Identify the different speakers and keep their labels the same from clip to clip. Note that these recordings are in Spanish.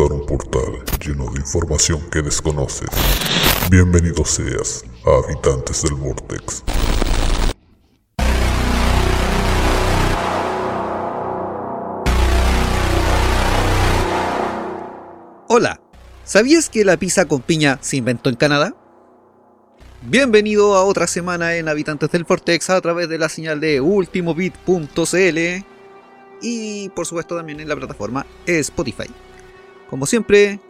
Speaker 1: Un portal lleno de información que desconoces. Bienvenido seas a Habitantes del Vortex.
Speaker 2: Hola, ¿sabías que la pizza con piña se inventó en Canadá? Bienvenido a otra semana en Habitantes del Vortex a través de la señal de ultimobit.cl y por supuesto también en la plataforma Spotify. Como siempre,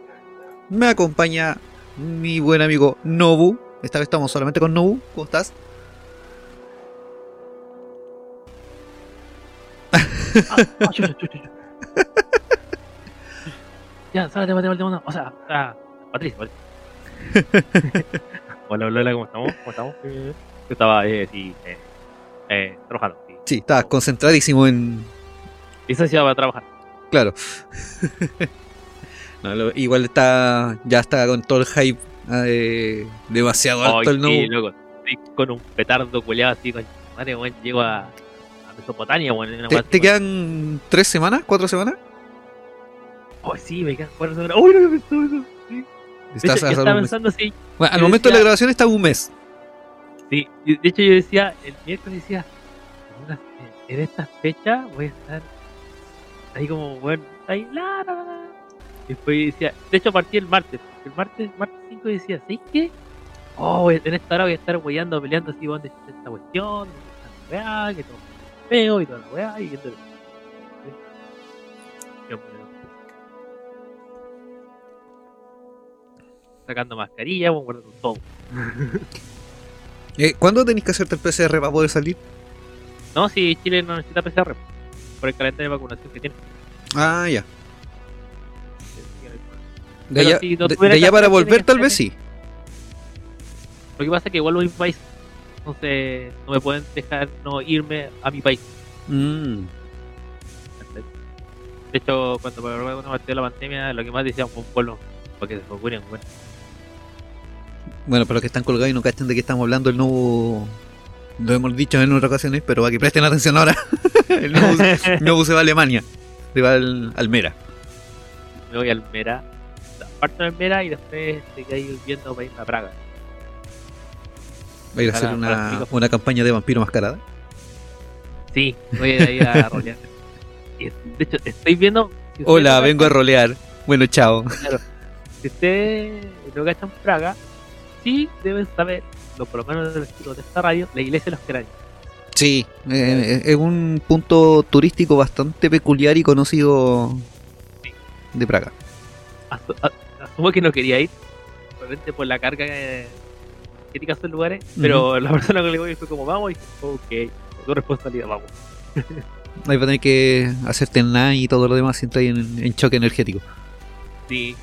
Speaker 2: me acompaña mi buen amigo Nobu. Esta vez estamos solamente con Nobu. ¿Cómo estás?
Speaker 3: Ah, ya, sálate, mate, mate, mate. O sea, ah, Patricia, Patricia. hola, hola, hola, ¿cómo estamos? ¿Cómo estamos? Yo estaba, eh, sí, eh, eh, trabajando. Sí.
Speaker 2: Sí, estás concentradísimo en...
Speaker 3: Licenciado para trabajar.
Speaker 2: Claro. No, lo- igual está... Ya está con todo el hype eh, demasiado alto el Nobu.
Speaker 3: sí, loco. Estoy con un petardo culeado así, con madre, weón, llego a, a Mesopotamia, weón. una
Speaker 2: ¿Te, quedan tres semanas? ¿Cuatro semanas?
Speaker 3: Ay, sí, me quedan cuatro semanas. Uy, no me pensó eso. Sí. De
Speaker 2: Estás
Speaker 3: hecho, estaba pensando así,
Speaker 2: Bueno, al momento de la grabación está un mes.
Speaker 3: Sí, de hecho yo decía, el miércoles decía, en, una- en esta fecha voy a estar ahí como, bueno, ahí, la, la, la, la. Después decía, de hecho partí el martes, el martes, martes 5 decía, ¿sabes qué? Oh, en esta hora voy a estar weyando, peleando así, ¿dónde está esta cuestión? ¿Dónde está la weá? Que todo es feo y toda la weá, y entonces... Sacando mascarilla, bueno, guardando todo.
Speaker 2: Eh, ¿Cuándo tenéis que hacerte el PCR para poder salir?
Speaker 3: No, si Chile no necesita PCR por el calendario de vacunación que tiene.
Speaker 2: Ah, ya. De allá,
Speaker 3: si no
Speaker 2: de-
Speaker 3: tuviera
Speaker 2: de allá
Speaker 3: que
Speaker 2: para volver tal vez sí.
Speaker 3: Lo que pasa es que igual voy a mi país. Entonces no me pueden dejar no irme a mi país.
Speaker 2: Mm.
Speaker 3: De hecho, cuando cuando partió la pandemia, lo que más decíamos fue un pueblo. Porque se vacunen, bueno.
Speaker 2: Bueno, para los que están colgados y no cachen de qué estamos hablando, el nuevo... Lo hemos dicho en otras ocasiones, pero a que presten atención ahora. el nuevo, el nuevo se va a Alemania. Se va al Almera.
Speaker 3: Me voy a Almera. Parto en Almera y después te quedas viendo para irme a Praga.
Speaker 2: Va a ir a hacer una, una campaña de vampiro mascarada.
Speaker 3: Sí, voy a ir a rolear. Y, de hecho, estoy viendo. si
Speaker 2: Hola,
Speaker 3: no
Speaker 2: vengo a rolear. Bueno, chao.
Speaker 3: Si ustedes no cachan Praga, sí deben saber, lo por lo menos de esta radio, la iglesia de los cráneos.
Speaker 2: Sí, eh, es un punto turístico bastante peculiar y conocido de Praga.
Speaker 3: Asumo que no quería ir, probablemente por la carga eh, crítica a esos lugares, pero la persona que le voy fue como, vamos, y dije, ok, tu responsabilidad, vamos.
Speaker 2: Ahí va a tener que hacerte nada y todo lo demás si entras en, en choque energético.
Speaker 3: Sí,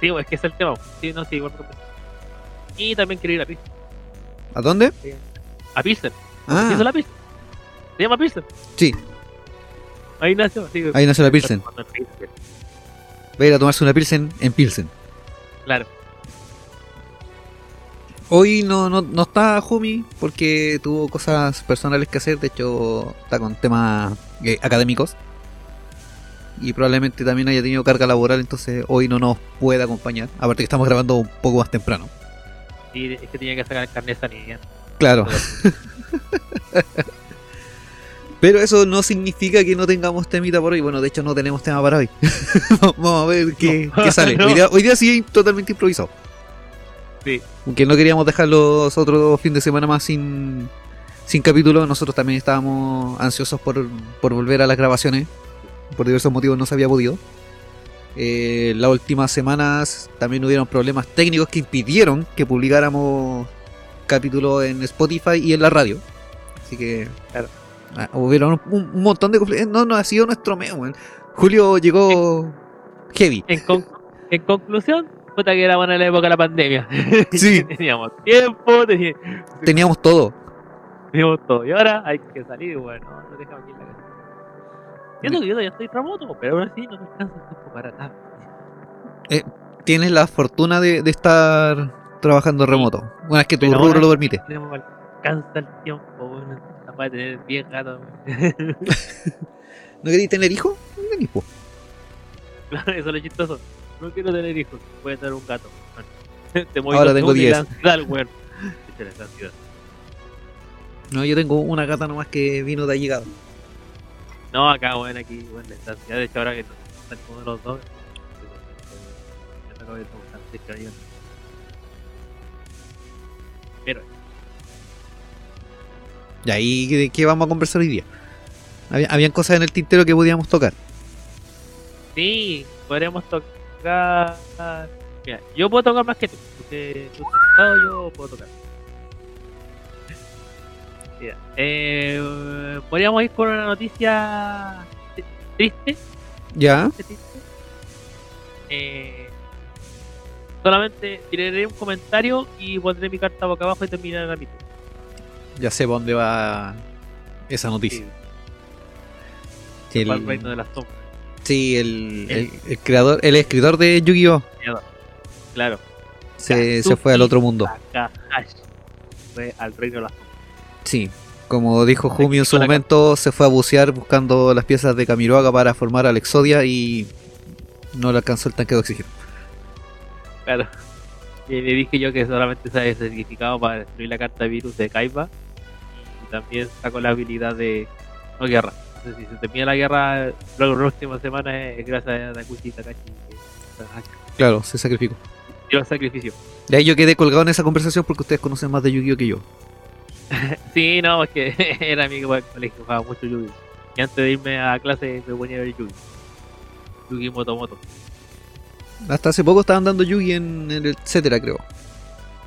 Speaker 3: sí, pues, es que es el tema. Sí, no, sí, igual. Y también quiero ir a Pilsen.
Speaker 2: ¿A dónde?
Speaker 3: A Pilsen.
Speaker 2: Ah,
Speaker 3: ¿Sí es la Pilsen? ¿Se llama Pilsen?
Speaker 2: sí,
Speaker 3: Ahí nació. Sí,
Speaker 2: ahí nació la Pilsen. Va a ir a tomarse una Pilsen en Pilsen.
Speaker 3: Claro.
Speaker 2: Hoy no, no, no está Jumi porque tuvo cosas personales que hacer. De hecho, está con temas eh, académicos. Y probablemente también haya tenido carga laboral, entonces hoy no nos puede acompañar. Aparte que estamos grabando un poco más temprano.
Speaker 3: Sí, es que tenía que sacar el carnet de sanidad.
Speaker 2: Claro. Pero eso no significa que no tengamos temita por hoy. Bueno, de hecho no tenemos tema para hoy. Vamos a ver qué,
Speaker 3: No.
Speaker 2: qué sale.
Speaker 3: No.
Speaker 2: Hoy, día, hoy día sí totalmente improvisado.
Speaker 3: Sí.
Speaker 2: Aunque no queríamos dejar los otros fin de semana más sin, sin capítulo. Nosotros también estábamos ansiosos por, por volver a las grabaciones. Por diversos motivos no se había podido. Eh, las últimas semanas también hubieron problemas técnicos que impidieron que publicáramos capítulos en Spotify y en la radio. Así que
Speaker 3: Claro.
Speaker 2: Ah, hubieron un, un montón de conflictos. No, no ha sido nuestro mes, weón. Julio llegó heavy.
Speaker 3: En, con- en conclusión, puta que era buena la época de la pandemia.
Speaker 2: Sí.
Speaker 3: teníamos tiempo, teni-
Speaker 2: Teníamos todo.
Speaker 3: teníamos todo. Y ahora hay que salir, bueno, no dejamos aquí en la casa. Siento que yo ya estoy remoto, pero aún así no me alcanza el tiempo para nada.
Speaker 2: Tienes la fortuna de, de estar trabajando remoto. Una vez que tu
Speaker 3: Pero
Speaker 2: rubro
Speaker 3: ahora-
Speaker 2: lo permite.
Speaker 3: No me alcanza el tiempo, capaz de tener 10 gatos.
Speaker 2: ¿No queréis tener hijos? No.
Speaker 3: Claro, eso es lo chistoso. No quiero tener hijos, voy a tener un gato. Te
Speaker 2: Ahora tengo
Speaker 3: tú y
Speaker 2: 10.
Speaker 3: la ansiedad, weón. Viste, la ansiedad.
Speaker 2: No, yo tengo una gata nomás que vino de allegado.
Speaker 3: No, acá, bueno, aquí, bueno, la ansiedad. De hecho, ahora que están como los dos, ya me acabo de preguntar si es que
Speaker 2: Y ahí, ¿de qué vamos a conversar hoy día? Había- habían cosas en el tintero que podíamos tocar.
Speaker 3: sí, podríamos tocar. Mira, yo puedo tocar más que tú, porque tú estás sentado, yo puedo tocar. Mira, eh, podríamos ir con una noticia triste,
Speaker 2: ¿Ya?
Speaker 3: triste. Eh, solamente tiraré un comentario y pondré mi carta boca abajo y terminaré la mitad.
Speaker 2: Ya sé por dónde va esa noticia.
Speaker 3: Sí,
Speaker 2: El-
Speaker 3: el reino de las sombras.
Speaker 2: sí, el, el- el creador, el escritor de Yu-Gi-Oh!
Speaker 3: Claro.
Speaker 2: Se, se fue al otro mundo.
Speaker 3: Fue al reino de las sombras.
Speaker 2: Sí. Como dijo Jumi en su momento, se fue a bucear buscando las piezas de Kamiroaga para formar al Exodia y no le alcanzó el tanque de oxígeno.
Speaker 3: Claro. Y le dije yo que solamente sabe ese significado para destruir la carta virus de Kaiba. También sacó la habilidad de no guerra. Entonces, si se termina la guerra, luego la próxima semana es gracias a Takuchi Takashi.
Speaker 2: Claro, se sacrificó.
Speaker 3: El sacrificio.
Speaker 2: De ahí yo quedé colgado en esa conversación porque ustedes conocen más de Yu-Gi-Oh! que yo.
Speaker 3: Sí, no, es que era amigo del colegio, jugaba mucho Yugi. Y antes de irme a clase me ponía a ver Yugi. Yugi Motomoto.
Speaker 2: Hasta hace poco estaban dando Yugi en, en el etcétera, creo.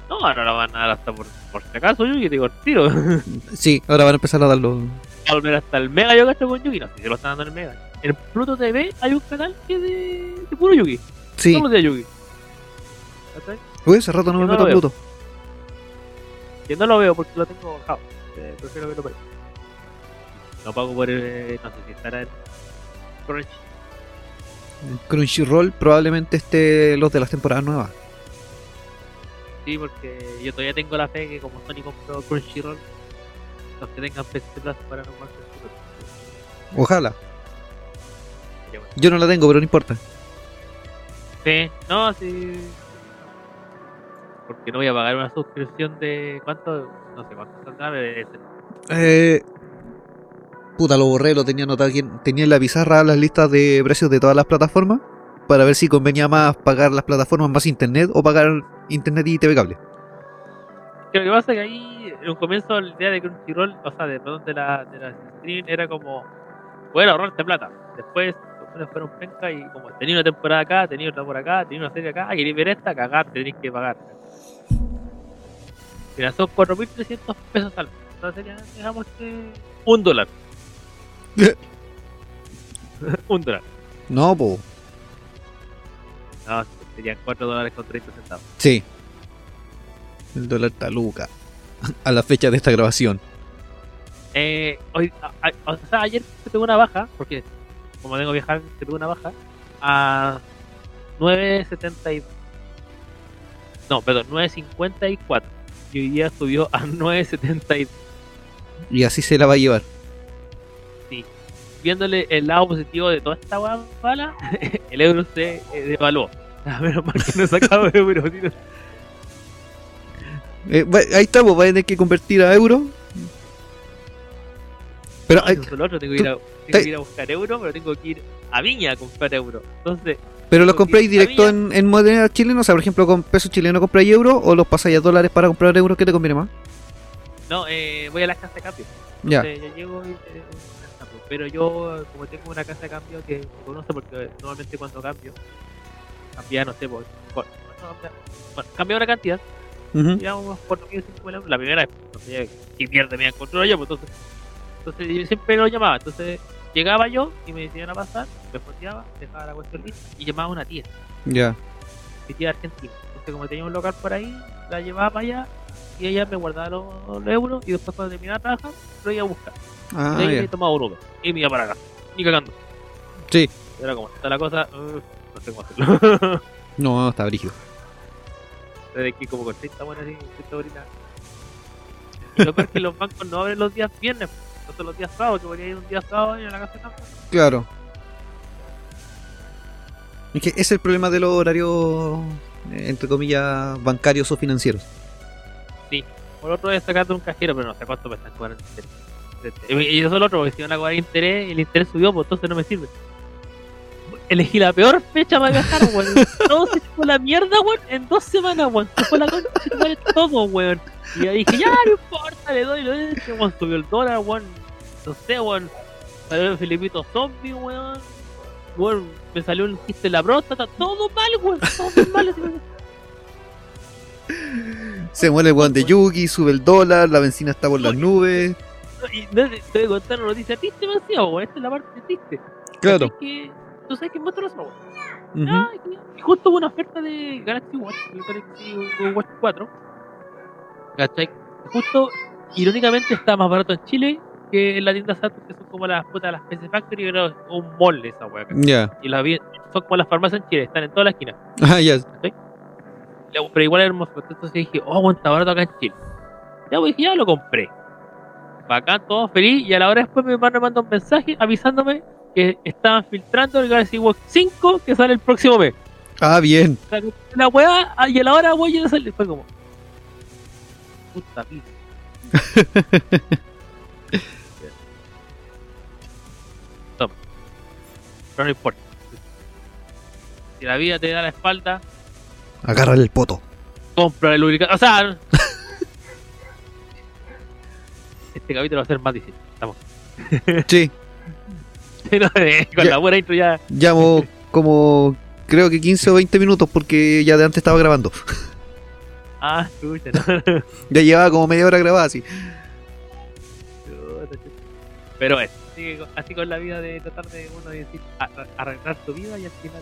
Speaker 3: No, ahora la van a dar hasta por, por si acaso Yugi, digo, tiro.
Speaker 2: Sí, ahora van a empezar a darlo.
Speaker 3: a volver hasta el Mega yo gasto con Yugi. No sé si lo están dando en el Mega. En Pluto TV hay un canal que es de, de puro Yugi.
Speaker 2: Sí.
Speaker 3: Solo de Yugi.
Speaker 2: Uy, hace rato no me
Speaker 3: Yo no
Speaker 2: meto a. Pluto.
Speaker 3: Que no lo veo porque lo tengo bajado. Eh, prefiero verlo por ahí. No pago por el. No sé si estará en Crunchy.
Speaker 2: Crunchyroll probablemente esté los de las temporadas nuevas.
Speaker 3: Sí, porque yo todavía tengo la fe que como Sony compró Crunchyroll, los que tengan PC Plus para no jugar Crunchyroll.
Speaker 2: Ojalá. Yo no la tengo, pero no importa.
Speaker 3: Sí, no, sí. Porque no voy a pagar una suscripción de. ¿Cuánto? No sé cuánto saldrá,
Speaker 2: Eh, puta, lo borré, lo tenía anotado aquí. en- Tenía en la pizarra las listas de precios de todas las plataformas para ver si convenía más pagar las plataformas más internet o pagar internet y TV cable.
Speaker 3: Que lo que pasa es que ahí, en un comienzo, la idea de Crunchyroll, o sea, de, perdón, de la, de la stream, era como, poder ahorrarte plata. Después, fueron penca y como, tenía una temporada acá, tenía otra por acá, tenía una serie acá, queréis ver esta, cagar, tenéis que pagar. Mira, son 4.300 pesos al mes. Entonces sería, digamos que, un dólar. un dólar.
Speaker 2: No, po.
Speaker 3: No, serían 4 dólares con 30 centavos.
Speaker 2: Sí. El dólar taluca. A la fecha de esta grabación.
Speaker 3: Eh, hoy, a- a- o sea, ayer tuve una baja, porque como tengo que viajar, tuve una baja a 9.70 y... No, perdón, 9.54. Y hoy día subió a 9.70
Speaker 2: Y así se la va a llevar.
Speaker 3: Viéndole el lado positivo de toda esta guapa bala, el euro se eh, devaluó. A menos mal que no he sacado euro. si no-
Speaker 2: Eh, va- ahí estamos, va a tener que convertir a euro. Pero
Speaker 3: No,
Speaker 2: hay-
Speaker 3: eso es lo otro, tengo que, ir a, tengo que ir a buscar euro, pero tengo que ir a Viña a comprar euro. Entonces,
Speaker 2: Pero los compráis directo en, en moneda chilena, o sea, por ejemplo, con pesos chilenos compráis euros o los pasáis a dólares para comprar euros, ¿qué te conviene más?
Speaker 3: no, eh, voy a la casa de cambio.
Speaker 2: Ya,
Speaker 3: Entonces, yo llego y eh, cambio. Pero yo como tengo una casa de cambio que me conoce porque normalmente cuando cambio cambia no sé por, por- bueno, cambia una cantidad
Speaker 2: ujú,
Speaker 3: digamos por 4.000 5.000 euros la primera vez entonces si pierde me encontró yo pues entonces entonces yo siempre lo llamaba entonces llegaba yo y me decían a pasar me fondeaba dejaba la cuestión lista y llamaba a una tía.
Speaker 2: Ya.
Speaker 3: mi tía argentina. Entonces como tenía un local por ahí la llevaba para allá y ella me guardaba los, los euros y después cuando terminaba de trabajar lo iba a buscar
Speaker 2: Ah,
Speaker 3: y ahí tomaba un Uber y me iba para acá. Ni cagando.
Speaker 2: Sí.
Speaker 3: Ahora como está la cosa, uh, no sé cómo hacerlo.
Speaker 2: No, no, está brígido.
Speaker 3: Desde aquí como con 30 buenas y 30 horitas. Y lo peor es que los bancos no abren los días viernes, no son los días sábados, que podría ir un día sábado y a la casa campo.
Speaker 2: Claro. Es que ese es el problema de los horarios, eh, entre comillas, bancarios o financieros.
Speaker 3: Por otro es sacando un cajero, pero no sé cuánto me están cobrando. Y eso es lo otro, porque si van a cobrar interés, el interés subió, pues entonces no me sirve. Elegí la peor fecha para viajar, weón. Todo se fue la mierda, weón, en dos semanas, weón. Se fue la concha madre todo, weón. Y ahí dije, ya, no importa, le doy, le doy. Weón, subió el dólar, weón. No sé, weón. Salió el Filipito zombie, weón. Weón, me salió un quiste en la próstata. Todo mal, weón. Todo mal.
Speaker 2: Se muere el weón de Yugi, sube el dólar, la benzina está por las nubes.
Speaker 3: Y no te voy a contar una noticia triste, demasiado, weón. Esta es la parte triste.
Speaker 2: Claro.
Speaker 3: ¿Cachai Que, Tú sabes que es monstruoso, weón.
Speaker 2: Ujú.
Speaker 3: Ah, y justo hubo una oferta de Galaxy Watch, Galaxy Watch 4. ¿Cachai? Justo, irónicamente, está más barato en Chile que en la tienda Saturn, que son como las putas las PC Factory, pero un mall esa. ¿cachai?
Speaker 2: Ya.
Speaker 3: Y las vi- son como las farmacias en Chile, están en toda la esquina.
Speaker 2: Ah, ya.
Speaker 3: Ya, Pero igual es hermoso. Entonces dije, oh, bueno, está barato acá en Chile. Ya, pues dije, ya lo compré. Bacán, todo feliz. Y a la hora después mi hermano me manda un mensaje avisándome que estaban filtrando el Galaxy Watch 5 que sale el próximo mes.
Speaker 2: Ah, bien.
Speaker 3: O sea, que la weá, ah, y a la hora voy a salir. Fue como. Puta pizza. Toma. Pero no importa. Si la vida te da la espalda,
Speaker 2: Agárrale el poto.
Speaker 3: compra el lubricante. O sea. este capítulo va a ser más difícil. Estamos.
Speaker 2: Sí.
Speaker 3: No, eh, con
Speaker 2: Ya.
Speaker 3: la buena intro ya.
Speaker 2: Llamo como creo que 15 o 20 minutos porque ya de antes estaba grabando.
Speaker 3: Ah, escucha, no.
Speaker 2: Ya llevaba como media hora grabada así.
Speaker 3: Pero bueno, así, así con la vida de tratar de uno de decir, a- a- arreglar tu vida y al final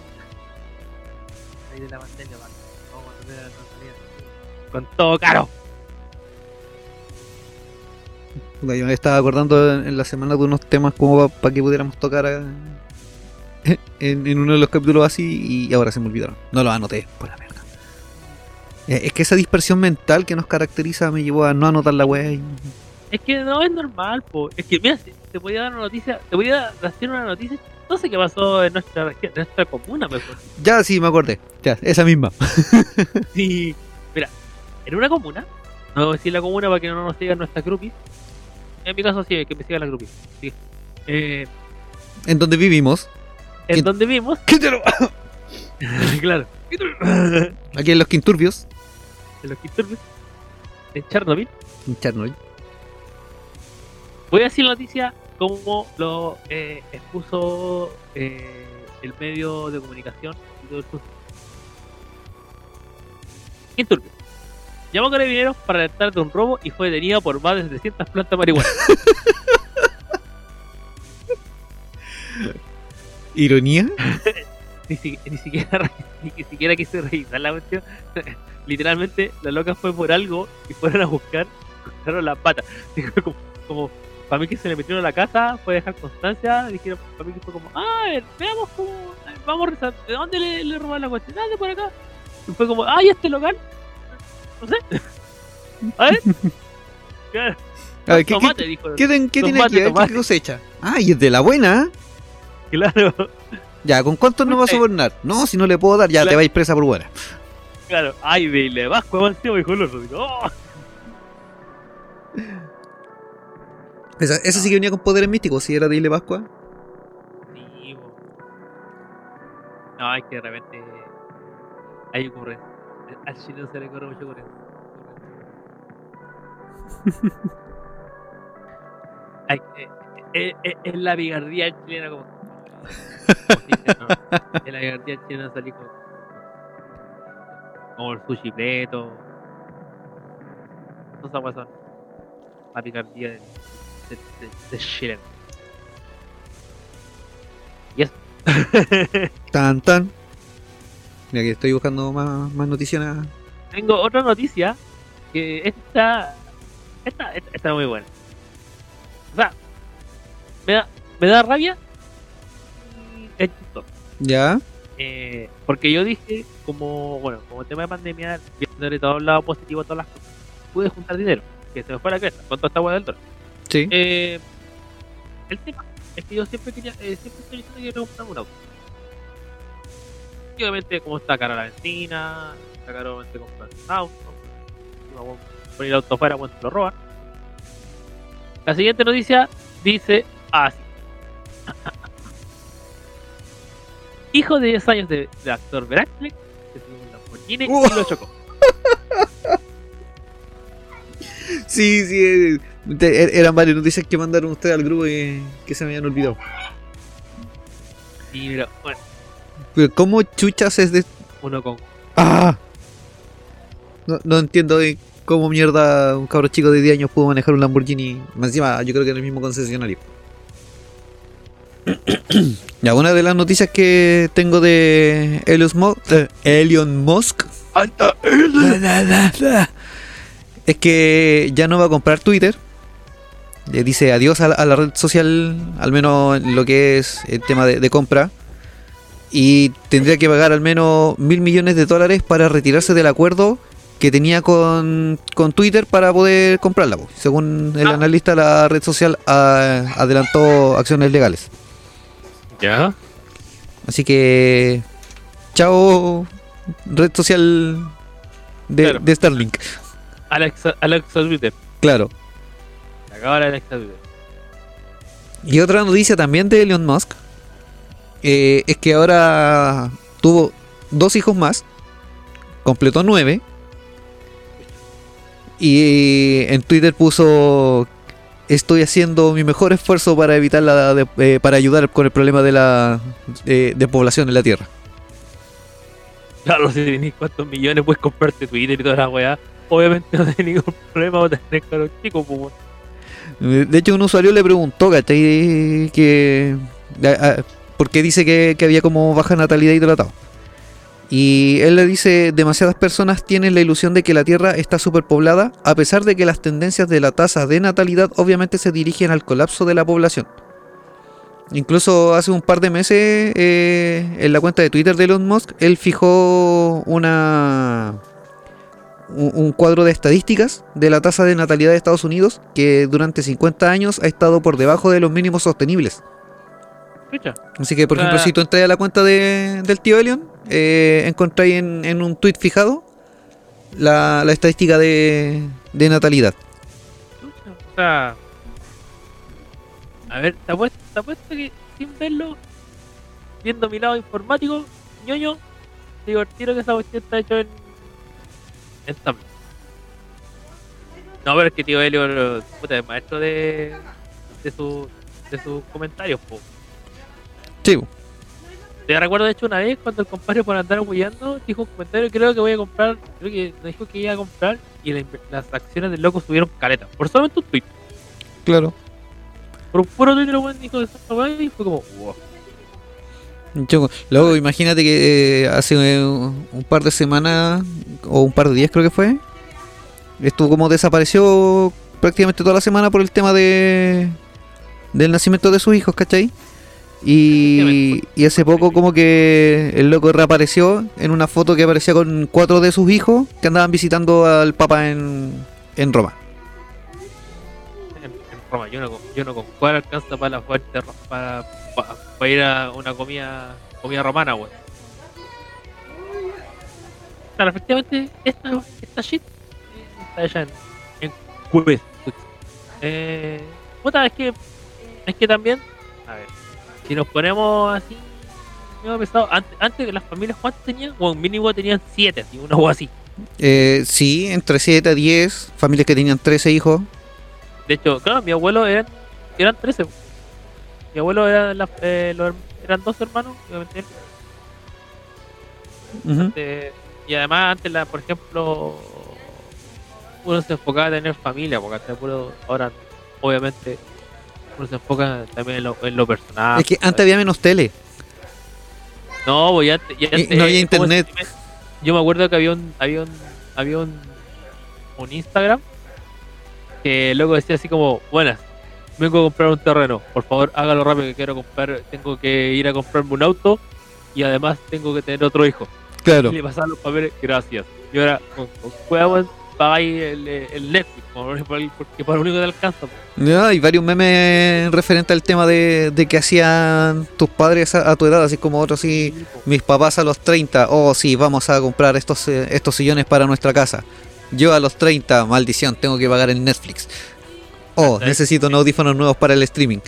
Speaker 3: ahí de la pandemia. Vamos a tener la con todo caro.
Speaker 2: Yo me estaba acordando en la semana de unos temas como para que pudiéramos tocar a- en, en uno de los capítulos así y ahora se me olvidaron. No los anoté, por la mierda. Eh, Es que esa dispersión mental que nos caracteriza me llevó a no anotar la wea y...
Speaker 3: Es que no es normal, po. Es que mira, te podía dar una noticia, te voy a decir una noticia, no sé qué pasó en nuestra región, en nuestra comuna, mejor.
Speaker 2: Ya, sí, me acordé. Ya, esa misma.
Speaker 3: Sí. Mira, en una comuna, no voy a decir la comuna para que no nos sigan nuestras groupies. En mi caso sí, que me sigan las groupies. Sí. Eh,
Speaker 2: En donde vivimos.
Speaker 3: en
Speaker 2: ¿Quién-
Speaker 3: donde vimos,
Speaker 2: Quítalo.
Speaker 3: claro,
Speaker 2: Aquí en los Quinturbios.
Speaker 3: en los Quinturbios, en Chernobyl,
Speaker 2: En Chernobyl.
Speaker 3: voy a decir la noticia como lo eh, expuso eh, el medio de comunicación y Llamó a carabineros para alertar de un robo y fue detenido por más de 700 plantas de marihuana.
Speaker 2: Ironía.
Speaker 3: ni, si- ni siquiera ni siquiera quise revisar la cuestión. Literalmente, la loca fue por algo y fueron a buscar, las patas. Dijo como, como para mí que se le metieron a la casa, fue a dejar constancia, dijeron para mí que fue como, ah, a ver, veamos cómo, vamos a rezar, ¿de dónde le, le robaron la cuestión? Ah, de por acá. Y fue como, ah, ¿y este local? No sé. A ver. Claro,
Speaker 2: A ver, ¿qué, qué,
Speaker 3: tomate, dijo.
Speaker 2: qué ten- qué tiene aquí? ¿Qué cosecha? Ah, y es de la buena.
Speaker 3: Claro,
Speaker 2: Ya, ¿con cuánto no va a sobornar? No, si no le puedo dar, ya te vais presa por buena.
Speaker 3: claro. Ay, de le vasco avanzado, dijo el otro. Digo, oh.
Speaker 2: Esa, esa sí que venía con poderes místicos, si era de Isle Pascua.
Speaker 3: Sí, bo. No, es que de repente hay ocurrencia. Al chino se le corre mucho ocurrencia. Ay, eh, eh, eh, es la bigardía chilena como. como dice, ¿no? Es la bigardía chilena salir como. Como el sushi pleto. Esas cosas La picardía de, de, de, de chileno. Y eso.
Speaker 2: Tan, tan. Mira que estoy buscando más, más noticias.
Speaker 3: Tengo otra noticia que esta, esta, esta, esta es muy buena. O sea, me da, me da rabia y es chistoso.
Speaker 2: ¿Ya?
Speaker 3: Eh, porque yo dije, como, bueno, como tema de pandemia, viendo de todo el lado positivo a todas las cosas, pude juntar dinero, que se me fue la cresta, con toda esta hueá del dólar.
Speaker 2: Sí.
Speaker 3: Eh, el tema es que yo siempre quería, eh, siempre estoy diciendo que quiero comprar un auto. Y obviamente, como está cara la benzina, está caro obviamente comprar un auto. Vamos a poner el auto afuera cuando lo roban. La siguiente noticia dice así. Hijo de 10 años de- del actor Ben Affleck se subió un Lamborghini
Speaker 2: Uh.
Speaker 3: y lo chocó.
Speaker 2: Sí, sí. eh, er- eran varias noticias que mandaron ustedes al grupo y que se me habían olvidado.
Speaker 3: Y mira, bueno,
Speaker 2: Pero ¿cómo chuchas es de...
Speaker 3: uno con
Speaker 2: ¡Ah! No, no entiendo de cómo mierda un cabro chico de 10 años pudo manejar un Lamborghini. Más encima, yo creo que en el mismo concesionario. ya, una de las noticias que tengo de Elon Musk, eh, Elon Musk es que ya no va a comprar Twitter. Le dice adiós a la, a la red social, al menos en lo que es el tema de, de compra. Y tendría que pagar al menos mil millones de dólares para retirarse del acuerdo que tenía con, con Twitter para poder comprarla. po. Según el
Speaker 3: Ah.
Speaker 2: analista, la red social ah, adelantó acciones legales.
Speaker 3: Ya.
Speaker 2: Así que. Chao, red social de,
Speaker 3: Claro.
Speaker 2: de Starlink.
Speaker 3: Alexa, Alexa Twitter.
Speaker 2: Claro.
Speaker 3: Acaba la Alexa Twitter.
Speaker 2: Y otra noticia también de Elon Musk eh, es que ahora tuvo dos hijos más, completó nueve. Y en Twitter puso: Estoy haciendo mi mejor esfuerzo para evitar la de- eh, para ayudar con el problema de la eh, de población en la Tierra.
Speaker 3: Claro, si tenés cuántos millones puedes comprarte Twitter y toda la weá. Obviamente no tenés ningún problema o tener caros chicos, pues.
Speaker 2: De hecho, un usuario le preguntó, ¿cachai? Que, a- a- porque dice que, había como baja natalidad y tratado. Y él le dice, demasiadas personas tienen la ilusión de que la Tierra está superpoblada, a pesar de que las tendencias de la tasa de natalidad obviamente se dirigen al colapso de la población. Incluso hace un par de meses, eh, en la cuenta de Twitter de Elon Musk, él fijó una un, un cuadro de estadísticas de la tasa de natalidad de Estados Unidos que durante 50 años ha estado por debajo de los mínimos sostenibles.
Speaker 3: Escucha.
Speaker 2: Así que, por ejemplo, si tú entras a la cuenta de- del tío Elion, eh, encontráis en, en un tweet fijado la, la estadística de, de natalidad.
Speaker 3: O sea. A ver, te apuesto, te apuesto que sin verlo, viendo mi lado informático, ñoño, digo el tiro que esa cuestión está hecho en. en tablet. No, pero es que tío Helio, puta, es maestro de. de, su, de sus comentarios, po.
Speaker 2: Sí,
Speaker 3: Te recuerdo de hecho una vez cuando el compadre por andar huyendo dijo un comentario, creo que voy a comprar, creo que dijo que iba a comprar y la las acciones del loco subieron caleta. Por solamente un tweet.
Speaker 2: claro.
Speaker 3: Por un puro tweet el dijo de esa y fue como, wow.
Speaker 2: Yo- luego, imagínate que eh, hace eh, un par de semanas o un par de días creo que fue, estuvo como desapareció prácticamente toda la semana por el tema de del nacimiento de sus hijos, ¿cachai? Y, y hace poco como que el loco reapareció en una foto que aparecía con cuatro de sus hijos que andaban visitando al Papa en, en Roma.
Speaker 3: En, en Roma, yo no, con- yo no con cuál alcanza para la fuerte para, para, para ir a una comida comida romana, weón. Claro, efectivamente, esta, esta shit está hecha en, en Quebec. Eh, puta, es que, es que también, si nos ponemos así, pesado, antes, antes las familias, ¿cuántas tenían? Bueno, mínimo tenían siete, así, una o así.
Speaker 2: Eh, sí, entre 7 a 10 familias que tenían 13 hijos.
Speaker 3: De hecho, claro, mi abuelo eran, eran 13. Mi abuelo era la- eh, los eran dos hermanos, obviamente eh, y además antes, la, por ejemplo, uno se enfocaba en tener familia, porque hasta puro- ahora, obviamente, uno se enfoca también en lo, en lo personal.
Speaker 2: es que antes había menos tele.
Speaker 3: No, pues ya
Speaker 2: Y no había
Speaker 3: eh, ¿cómo se
Speaker 2: internet.
Speaker 3: Yo me acuerdo que había un, había un, había un, un Instagram que luego decía así como, buenas, vengo a comprar un terreno, por favor hágalo rápido que quiero comprar, tengo que ir a comprarme un auto y además tengo que tener otro hijo.
Speaker 2: Claro.
Speaker 3: Y le pasaban los papeles, gracias. Y ahora, con, con pagáis el, el Netflix, por- por- porque por lo único que te alcanza.
Speaker 2: hay varios memes referentes al tema de, de que hacían tus padres a, a tu edad, así como otros, sí, mis papás a los 30, oh sí, vamos a comprar estos, eh, estos sillones para nuestra casa. Yo a los 30, maldición, tengo que pagar el Netflix. Oh,
Speaker 3: ¿Cachai?
Speaker 2: necesito unos audífonos nuevos para el streaming.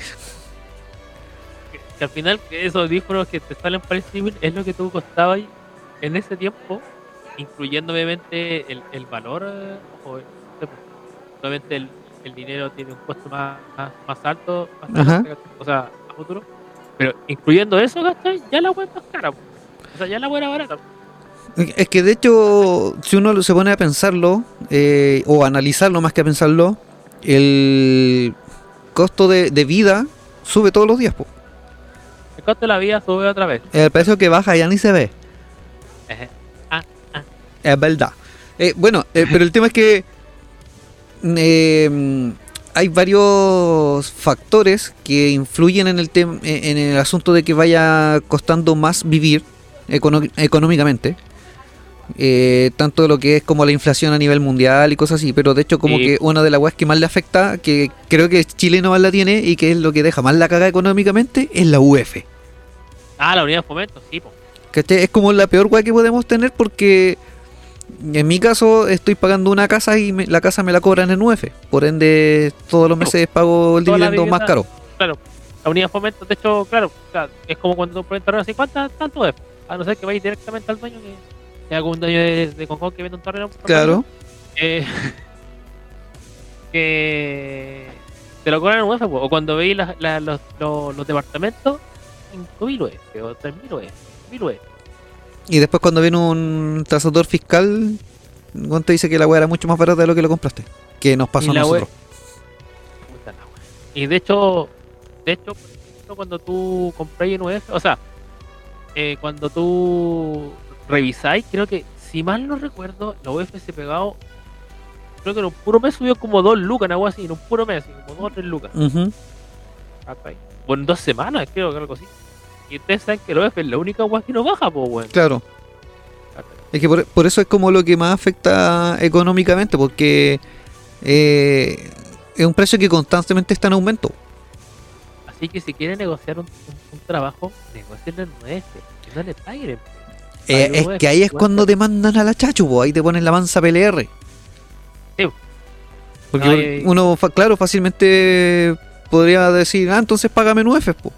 Speaker 3: Que, que al final esos audífonos que te salen para el streaming es lo que tú costabas en ese tiempo, incluyendo obviamente el, el valor, ojo, eh, obviamente el, el dinero tiene un costo más, más, más alto, más alto, o sea, a futuro, pero incluyendo eso, ¿cachai? Ya la web más cara, o sea, ya la web era barata.
Speaker 2: Es que de hecho, si uno se pone a pensarlo, eh, o a analizarlo más que a pensarlo, el costo de, de vida sube todos los días. po.
Speaker 3: El costo de la vida sube otra vez.
Speaker 2: El precio que baja ya ni se ve.
Speaker 3: Ejé.
Speaker 2: Es verdad. Eh, bueno, eh, pero el tema es que eh, hay varios factores que influyen en el tem- eh, en el asunto de que vaya costando más vivir económicamente. Eh, tanto lo que es como la inflación a nivel mundial y cosas así, pero de hecho como
Speaker 3: Sí.
Speaker 2: que una de las weas que más le afecta, que creo que Chile no más la tiene y que es lo que deja más la caga económicamente, es la UF.
Speaker 3: Ah, la unidad de fomento, sí, po.
Speaker 2: Es como la peor weá que podemos tener porque en mi caso estoy pagando una casa y me- la casa me la cobran en UF. Por ende, todos los meses pago el
Speaker 3: Toda la
Speaker 2: dividendo más caro.
Speaker 3: Claro, la unidad de fomento, de hecho, claro, o sea, es como cuando tú pones terreno así, ¿cuántas tanto es? A no ser que vayas directamente al dueño, que, que algún dueño de, de que vende un terreno.
Speaker 2: Claro.
Speaker 3: eh, que te lo cobran en UF, o cuando veis las- las- los, los, los departamentos, 5.000 UF, o 3.000 UF, 1.000 UF.
Speaker 2: Y después cuando viene un tasador fiscal, te dice que la weá era mucho más barata de lo que lo compraste. Que nos pasó a nosotros.
Speaker 3: Wea. Y de hecho, de hecho, por ejemplo, cuando tú compráis en UF, o sea, eh, cuando tú revisáis, creo que, si mal no recuerdo, la UFC pegado, creo que en un puro mes subió como 2 lucas, algo así, en un puro mes, como 2 o 3 lucas.
Speaker 2: Ujú.
Speaker 3: ¿cachai? O en dos semanas, creo que algo así. Y ustedes saben que la UF es la única weá que no baja, pues, weón.
Speaker 2: Claro. Es que por, por eso es como lo que más afecta económicamente, porque eh, es un precio que constantemente está en aumento.
Speaker 3: Así que si quieren negociar un, un- un trabajo, negocien en UF, que no le paguen.
Speaker 2: Eh, es que ahí es cuando te mandan a la chachu, po, ahí te ponen la mansa PLR.
Speaker 3: Sí.
Speaker 2: Porque uno, claro, fácilmente podría decir, ah, entonces págame en UF, po.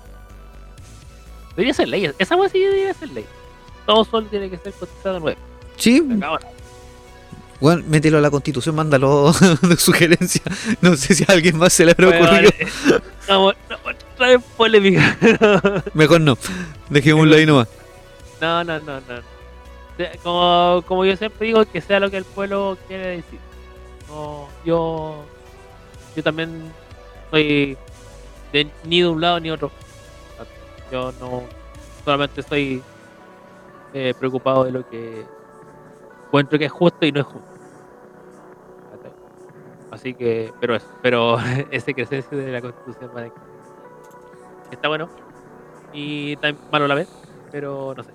Speaker 3: Debería ser ley, esa weá sí debería ser ley. Todo solo tiene que ser cotizado UF.
Speaker 2: Sí, bueno, mételo a la constitución, mándalo de sugerencia. No sé si a alguien más se le habrá
Speaker 3: Bueno,
Speaker 2: ocurrido.
Speaker 3: vale. No, no, trae polémica.
Speaker 2: Mejor no, dejémoslo ahí nomás.
Speaker 3: No, no, no, no. Como, como yo siempre digo, que sea lo que el pueblo quiere decir. No, yo, yo también soy de ni de un lado ni otro. Yo no solamente estoy eh, preocupado de lo que encuentro que es justo y no es justo. Así que, pero es, pero ese crecencia de la constitución está bueno y también malo a la vez, pero no sé.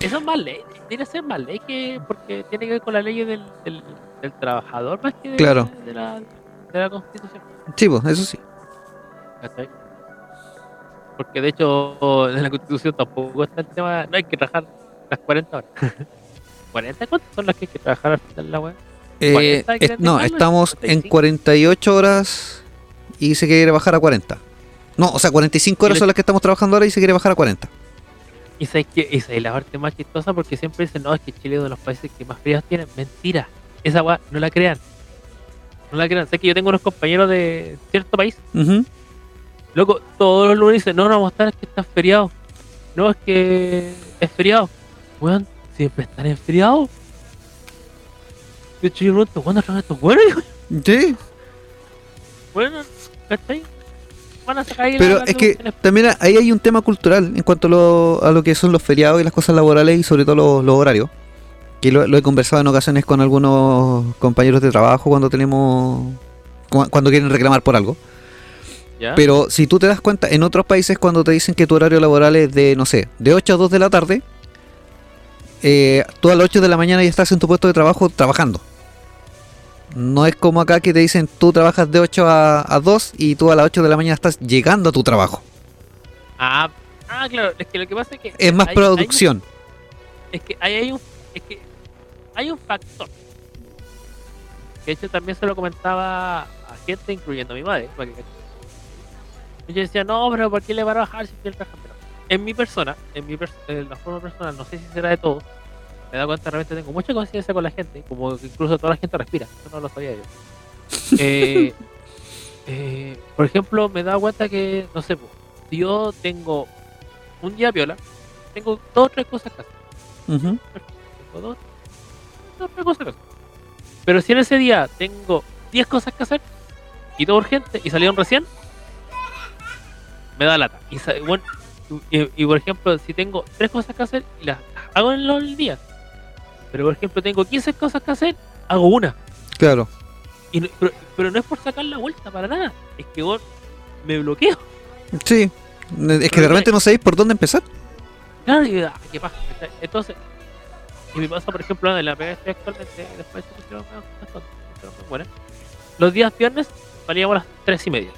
Speaker 3: Eso es más ley, tiene que ser más ley que porque tiene que ver con la ley del, del, del trabajador más que de,
Speaker 2: Claro.
Speaker 3: de, la, de la constitución.
Speaker 2: Sí, pues, eso sí.
Speaker 3: Porque de hecho en la constitución tampoco está el tema, no hay que trabajar las 40 horas. ¿40 cuántas son las que hay que trabajar al final de la web?
Speaker 2: Eh,
Speaker 3: 40,
Speaker 2: es-
Speaker 3: ¿quieren
Speaker 2: no, estamos en
Speaker 3: 45.
Speaker 2: 48 horas y se quiere bajar a 40. No, o sea, 45 horas son las que estamos trabajando ahora y se quiere bajar a 40.
Speaker 3: Y sabes que esa es la parte más chistosa porque siempre dicen, no, es que Chile es uno de los países que más feriados tienen. Mentira. Esa weá, no la crean. No la crean. Sé que yo tengo unos compañeros de cierto país.
Speaker 2: Ujú.
Speaker 3: Loco, todos los lunes dicen, no, no vamos a estar, es que está feriado. No, es que es feriado. Weón, siempre están en feriado. De hecho, yo pregunto, ¿cuándo están estos buenos?
Speaker 2: Sí,
Speaker 3: Bueno, ¿cachai? Van a sacar ahí
Speaker 2: pero es que también ahí hay un tema cultural en cuanto a lo, a lo que son los feriados y las cosas laborales y sobre todo los, los horarios. Que lo, lo he conversado en ocasiones con algunos compañeros de trabajo cuando tenemos. cu- cuando quieren reclamar por algo.
Speaker 3: ¿Ya?
Speaker 2: Pero si tú te das cuenta, en otros países cuando te dicen que tu horario laboral es de, no sé, de 8 a 2 de la tarde, eh, tú a las 8 de la mañana ya estás en tu puesto de trabajo trabajando. No es como acá que te dicen tú trabajas de 8 a, a 2 y tú a las 8 de la mañana estás llegando a tu trabajo.
Speaker 3: Ah, ah, claro, es que lo que pasa es que.
Speaker 2: Es más
Speaker 3: hay- hay-
Speaker 2: producción.
Speaker 3: es que ahí hay un. Es que hay un factor. Que de hecho también se lo comentaba a gente, incluyendo a mi madre. para que yo decía, no, pero ¿por qué le va a bajar si él trabaja? Pero en mi persona, en mi pers- en la forma personal, no sé si será de todos, me da cuenta realmente tengo mucha conciencia con la gente, como que incluso toda la gente respira, eso no lo sabía yo. Eh, eh, por ejemplo, me dado cuenta que, no sé, si yo tengo un día viola, tengo dos o tres cosas que hacer.
Speaker 2: Ujú.
Speaker 3: Tengo dos, dos tres cosas que hacer. Pero si en ese día tengo 10 cosas que hacer y todo urgente y salieron recién, me da lata. Y, bueno, y, y, por ejemplo, si tengo tres cosas que hacer y las hago en el día, pero por ejemplo tengo 15 cosas que hacer, hago una.
Speaker 2: Claro.
Speaker 3: Y no- pero, pero no es por sacar la vuelta para nada, es que vos me bloqueo.
Speaker 2: Sí. Es que de repente no sabéis por dónde empezar.
Speaker 3: Claro, y, ah, ¿qué pasa? Entonces, y me pasa, por ejemplo, en la pega que estoy actualmente, después muy buenas. Los días viernes salíamos a las 3 y media.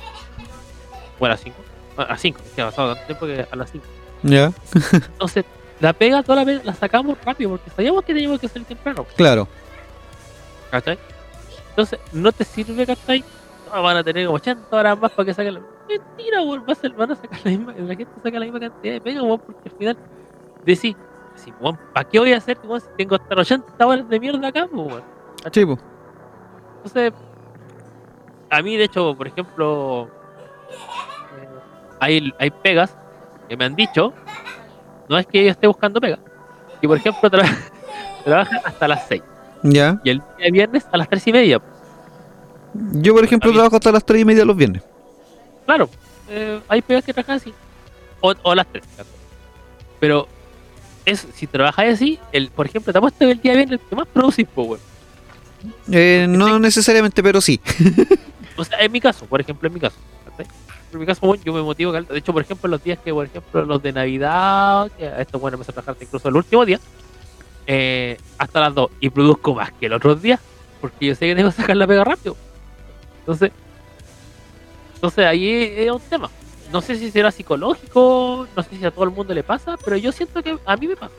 Speaker 3: O a las 5. A las 5, que ha pasado tanto tiempo que a las 5.
Speaker 2: Ya.
Speaker 3: Entonces, la pega, toda la pega, la sacamos rápido porque sabíamos que teníamos que salir temprano.
Speaker 2: Claro.
Speaker 3: ¿Cachai? Entonces, no te sirve, ¿cachai? No, van a tener como 80 horas más para que saquen la. Mentira, weón. Van a sacar la misma. La gente saca la misma cantidad de pega, weón, porque al final. Decís, decís, weón, ¿para qué voy a hacer, weón, si tengo hasta 80 horas de mierda acá, pues, weón?
Speaker 2: Sí, po.
Speaker 3: Entonces, a mí, de hecho, por ejemplo, hay, hay pegas que me han dicho, no es que yo esté buscando pega, que por ejemplo tra trabajan hasta las 6
Speaker 2: Ya.
Speaker 3: y el día viernes a las 3 y media.
Speaker 2: Yo, por ejemplo, trabajo hasta las 3 y media los viernes.
Speaker 3: Claro, eh, hay pegas que trabajan así, o, o las 3. Pero es, si trabajas así, el, por ejemplo, te apuesto que el día viernes el que más producís, pues.
Speaker 2: Eh, no necesariamente, pero sí.
Speaker 3: O sea, en mi caso, por ejemplo, en mi caso. ¿cachai? En mi caso, bueno, yo me motivo. De hecho, por ejemplo, los días que, por ejemplo, los de Navidad, que esto bueno, empecé a trabajar incluso el último día, eh, hasta las 2, y produzco más que el otro día, porque yo sé que tengo que sacar la pega rápido. Entonces, entonces ahí es un tema. No sé si será psicológico, no sé si a todo el mundo le pasa, pero yo siento que a mí me pasa.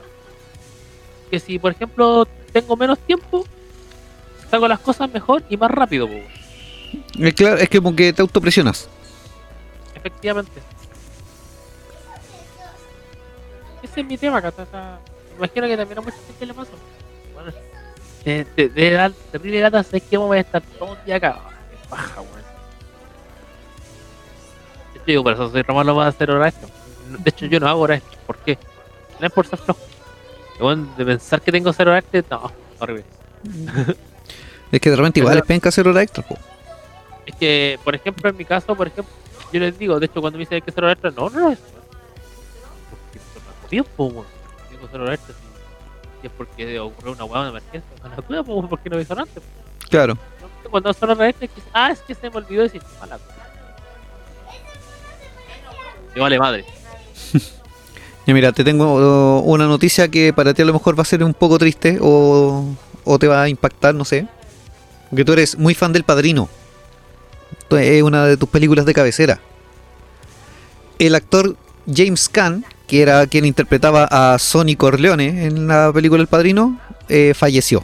Speaker 3: Que si, por ejemplo, tengo menos tiempo, saco las cosas mejor y más rápido. pues.
Speaker 2: Es claro, es que como que te autopresionas.
Speaker 3: Efectivamente. Ese es mi tema, ¿cachai? O sea, me imagino que también a mucha gente le pasa. Bueno, de, de, de dar terrible lata, sé que voy a estar todo el día acá. Qué paja, weón. Hecho, digo, por eso soy Romano va a hacer hora extra. De hecho, yo no hago hora extra. ¿Por qué? No es por ser flojo. Bueno, de pensar que tengo cero hora extra, no, horrible.
Speaker 2: Es que de repente igual es penca extra. po.
Speaker 3: Es que, por ejemplo, en mi caso, por ejemplo, yo les digo, de hecho, cuando me dicen que cero extra, no, no es. Porque no tiempo, weón. Tengo cero extra. Si, si es porque ocurrió una hueá de emergencia, no la cuida, pues, porque no me hizo antes.
Speaker 2: Claro.
Speaker 3: Cuando son horas extra, que- ah, es que se me olvidó decir, mala cosa. Me vale madre.
Speaker 2: Ya mira, te tengo uh, una noticia que para ti a lo mejor va a ser un poco triste o, o te va a impactar, no sé. Porque tú eres muy fan del Padrino. Es una de tus películas de cabecera. El actor James Caan, que era quien interpretaba a Sonny Corleone en la película El Padrino, eh, falleció.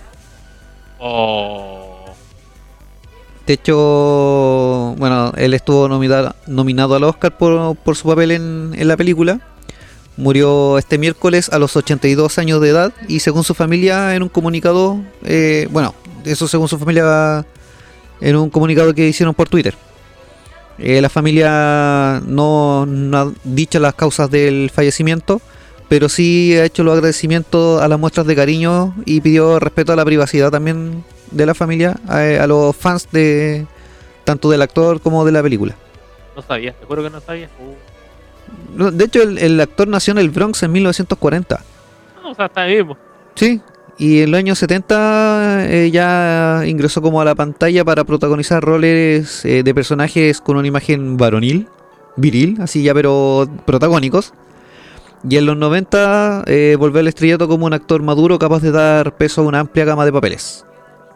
Speaker 3: Oh.
Speaker 2: De hecho, bueno, él estuvo nominado, nominado al Oscar por, por su papel en, en la película. Murió este miércoles a los 82 años de edad y según su familia en un comunicado, eh, bueno, eso según su familia en un comunicado que hicieron por Twitter. Eh, la familia no, no ha dicho las causas del fallecimiento, pero sí ha hecho los agradecimientos a las muestras de cariño y pidió respeto a la privacidad también de la familia a, a los fans de tanto del actor como de la película.
Speaker 3: No sabía, te juro que no sabía. Uh.
Speaker 2: De hecho, el, el actor nació en el Bronx en 1940.
Speaker 3: No, o sea, está ahí mismo.
Speaker 2: Sí. Y en los años 70 eh, ya ingresó como a la pantalla para protagonizar roles eh, de personajes con una imagen varonil, viril, así ya pero protagónicos. Y en los 90 eh, volvió al estrellato como un actor maduro capaz de dar peso a una amplia gama de papeles.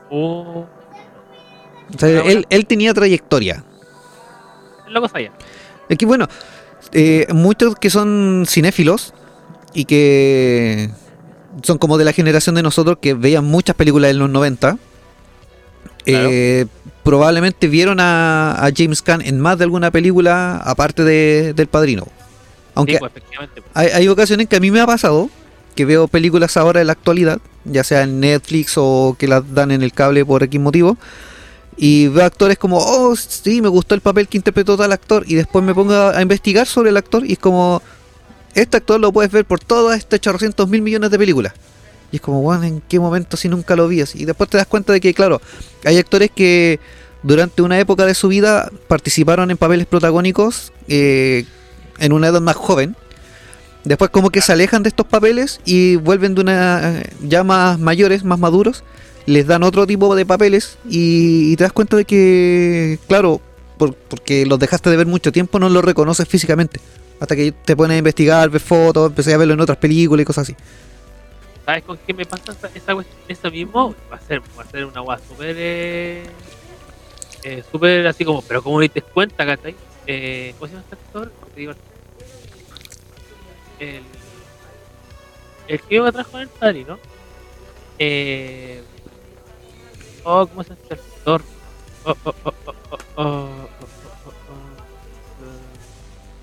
Speaker 3: Uh.
Speaker 2: O sea, él, él tenía trayectoria.
Speaker 3: Loco sabía.
Speaker 2: Es que bueno, muchos que son cinéfilos y que son como de la generación de nosotros que veían muchas películas en los 90, eh, probablemente vieron a, a James Caan en más de alguna película aparte de, del Padrino. Aunque
Speaker 3: Sí, pues, pues.
Speaker 2: hay, hay ocasiones que a mí me ha pasado que veo películas ahora en la actualidad, ya sea en Netflix o que las dan en el cable por X motivo, y veo actores como, oh, sí, me gustó el papel que interpretó tal actor, y después me pongo a, a investigar sobre el actor, y es como, este actor lo puedes ver por todos estos 800 mil millones de películas. Y es como, bueno, ¿en qué momento si nunca lo vi? Y después te das cuenta de que, claro, hay actores que durante una época de su vida participaron en papeles protagónicos eh, en una edad más joven. Después como que se alejan de estos papeles y vuelven de una ya más mayores, más maduros, les dan otro tipo de papeles y, te das cuenta de que, claro, por- porque los dejaste de ver mucho tiempo, no los reconoces físicamente. Hasta que te pones a investigar, ves fotos, empecé a verlo en otras películas y cosas así.
Speaker 3: ¿Sabes con qué me pasa esa, cuestión? Eso mismo va a ser, va a ser una guada súper. Eh, súper así como, pero como te cuenta, ¿cachai? Eh, ¿Cómo se llama este actor? El, el que me trajo en el Tari, ¿no? Eh, oh, ¿cómo se llama este actor? Oh, oh, oh, oh, oh,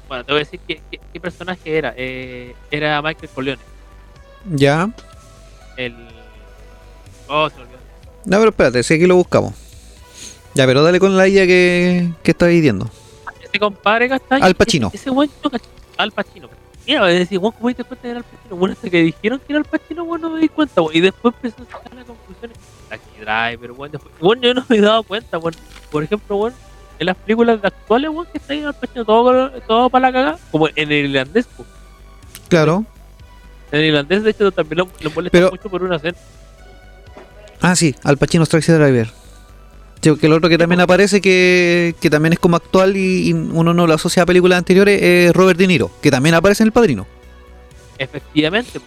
Speaker 3: bueno, te voy a decir qué, qué- qué personaje era. Eh, era Michael Corleone.
Speaker 2: Ya.
Speaker 3: El. Oh, se olvidó.
Speaker 2: No, pero espérate, si aquí lo buscamos. Ya, pero dale con la idea que, que estás diciendo.
Speaker 3: Ese compadre, ¿cachai?
Speaker 2: Al Pacino.
Speaker 3: Ese, ese ¿cachai? Al Pacino. Mira, es decir, ¿cómo te cuenta que era Al Pacino? Bueno, hasta que dijeron que era Al Pacino, weón, no me di cuenta. Y después empezó a sacar las conclusiones. Taxi Driver, weón. Después, weón, yo no me he dado cuenta, weón. Por ejemplo, weón, en las películas actuales, weón, que está ahí todo, todo para la cagada. Como en el irlandés, weón.
Speaker 2: Claro.
Speaker 3: En el irlandés, de hecho, también lo, lo molesta
Speaker 2: Pero-
Speaker 3: mucho por una escena.
Speaker 2: Ah, sí, Al Pacino Taxi Driver. Sí, que el otro que también aparece, que, que también es como actual y, y uno no lo asocia a películas anteriores, es Robert De Niro, que también aparece en El Padrino.
Speaker 3: Efectivamente,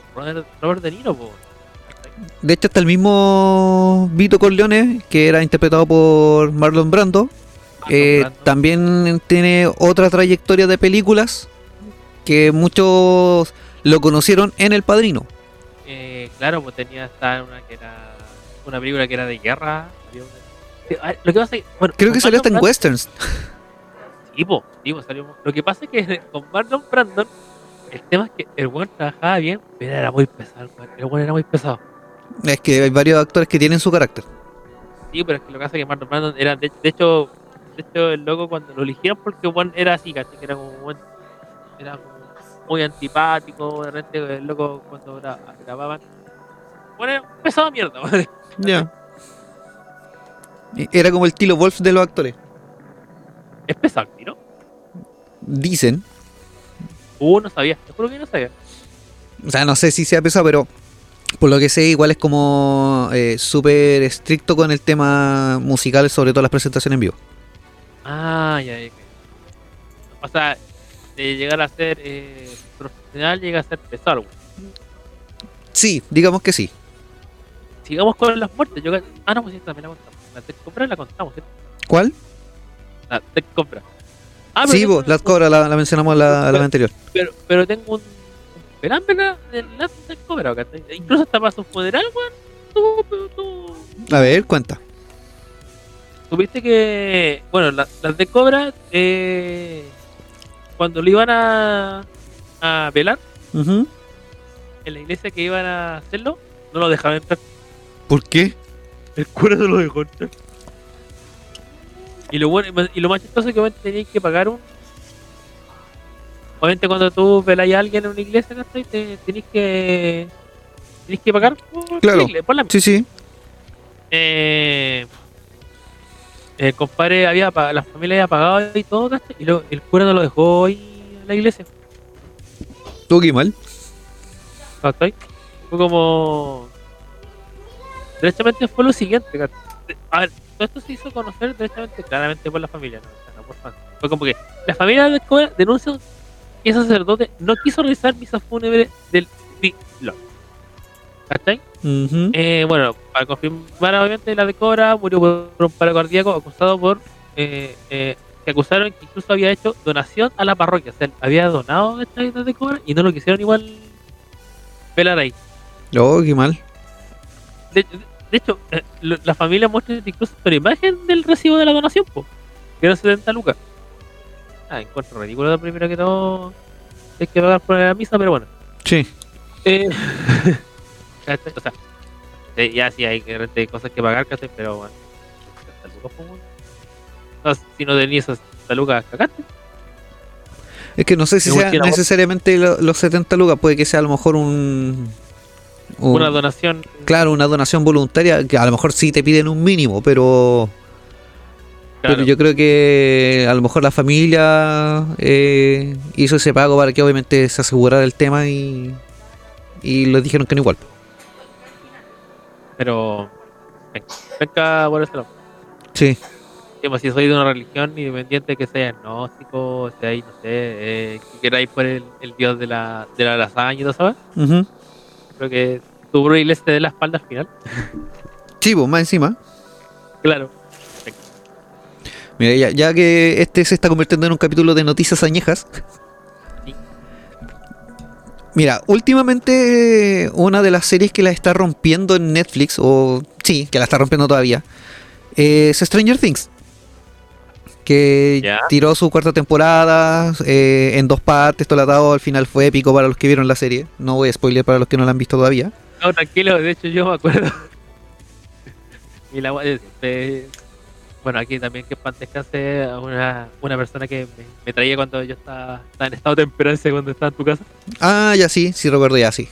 Speaker 3: Robert, De Niro, weón.
Speaker 2: De hecho, está el mismo Vito Corleone, que era interpretado por Marlon Brando. Eh, también tiene otra trayectoria de películas que muchos lo conocieron en El Padrino.
Speaker 3: Eh, claro, pues tenía esta una que era una película que era de guerra. una- Lo que pasa es que, bueno,
Speaker 2: Creo que salió hasta en westerns.
Speaker 3: Brando- Sí, po, sí, po, salió- Lo que pasa es que con Marlon Brandon, el tema es que el buen trabajaba bien, pero era muy pesado. el weón. Era muy pesado.
Speaker 2: Es que hay varios actores que tienen su carácter.
Speaker 3: Sí, pero es que lo que pasa es que Marlon Brandon era, de, de hecho, de hecho, el loco cuando lo eligieron porque Juan era así. Que era como buen- era como muy antipático, de repente el loco cuando gra- grababan. Bueno, era un pesado mierda.
Speaker 2: Ya. Era como el Tilo Wolf de los actores.
Speaker 3: Es pesado, ¿no?
Speaker 2: Dicen.
Speaker 3: Uh, no sabía, te juro que no sabía.
Speaker 2: O sea, no sé si sea pesado, pero por lo que sé, igual es como eh, súper estricto con el tema musical, sobre todo las presentaciones en vivo.
Speaker 3: Ah, ya, ya. O sea, de llegar a ser eh, profesional, llega a ser pesado.
Speaker 2: Sí, digamos que sí.
Speaker 3: Sigamos con las muertes. Yo, ah, no, pues sí, también la contamos. La Tech Compra la contamos, ¿cierto?
Speaker 2: ¿Cuál?
Speaker 3: La Tech Compra. Ah, pero
Speaker 2: sí, vos, las cobras la, la mencionamos la, la vez anterior.
Speaker 3: pero, pero tengo un, un perámbula de la Tech ¿cachai? Incluso hasta para su funeral, weón.
Speaker 2: A ver, cuenta.
Speaker 3: Supiste que, bueno, la- las de Cobra, eh, cuando lo iban a, a velar en la iglesia que iban a hacerlo, no lo dejaban entrar.
Speaker 2: ¿Por qué?
Speaker 3: El cura no lo dejó entrar. Y lo bueno, y lo más chistoso es que obviamente tenías que pagar un. Obviamente cuando tú velas a alguien en una iglesia, ¿cachai? Te, tenés que. Tenés que pagar por,
Speaker 2: Claro.
Speaker 3: la iglesia, por la
Speaker 2: Sí, sí.
Speaker 3: eh, el compadre había la familia había pagado y todo. Y lo- el cura no lo dejó ahí en la iglesia,
Speaker 2: que ir mal.
Speaker 3: ¿cachai? Fue como. Derechamente fue lo siguiente. De- A ver, todo esto se hizo conocer derechamente, claramente por la familia, ¿no? O sea, no por fans. Fue como que la familia de denuncia que el sacerdote no quiso realizar misa fúnebre del ¿Cachai? Eh, bueno, para confirmar, obviamente, la de Cobra murió por un paro cardíaco acusado por. Eh, eh, que acusaron que incluso había hecho donación a la parroquia. O sea, había donado esta de Cobra y no lo quisieron igual pelar ahí.
Speaker 2: Oh, qué mal.
Speaker 3: De, de hecho, eh, la familia muestra incluso una imagen del recibo de la donación, po, que eran 70 lucas. Ah, encuentro ridículo lo primero que todo. Hay que pagar por la misa, pero bueno.
Speaker 2: Sí.
Speaker 3: Eh, ¿cachai? o sea, ya sí hay cosas que pagar, ¿cachai? pero bueno. 70 lucas, po, weón. No, si no tenías esas 70 lucas, cagaste.
Speaker 2: Es que no sé si sea necesariamente lo- los 70 lucas, puede que sea a lo mejor un, un-
Speaker 3: Una donación.
Speaker 2: claro, una donación voluntaria, que a lo mejor sí te piden un mínimo, pero,
Speaker 3: claro,
Speaker 2: pero yo creo que a lo mejor la familia eh, hizo ese pago para que obviamente se asegurara el tema y, y les dijeron que no igual.
Speaker 3: Pero. Venga, venga por ese lado.
Speaker 2: Sí,
Speaker 3: Sí, si soy de una religión independiente que sea agnóstico, sea ahí, no sé, eh, que queráis por el, el dios de la, de la lasaña y todo ¿sabes? Creo que tu bro iglesia te dé la espalda al final.
Speaker 2: sí, pues más encima.
Speaker 3: Claro.
Speaker 2: Mira, ya, ya que este se está convirtiendo en un capítulo de noticias añejas. Mira, últimamente una de las series que la está rompiendo en Netflix, o sí, que la está rompiendo todavía, es Stranger Things. Que tiró su cuarta temporada eh, en dos partes, todo atado, al final fue épico para los que vieron la serie. No voy a spoiler para los que no la han visto todavía.
Speaker 3: No, tranquilo, de hecho yo me acuerdo. y la eh, eh, bueno, aquí también que pan descanse a una, una persona que me, me traía cuando yo estaba, estaba en estado de temperancia cuando estaba en tu casa.
Speaker 2: Ah, ya sí, sí recuerdo ya, sí.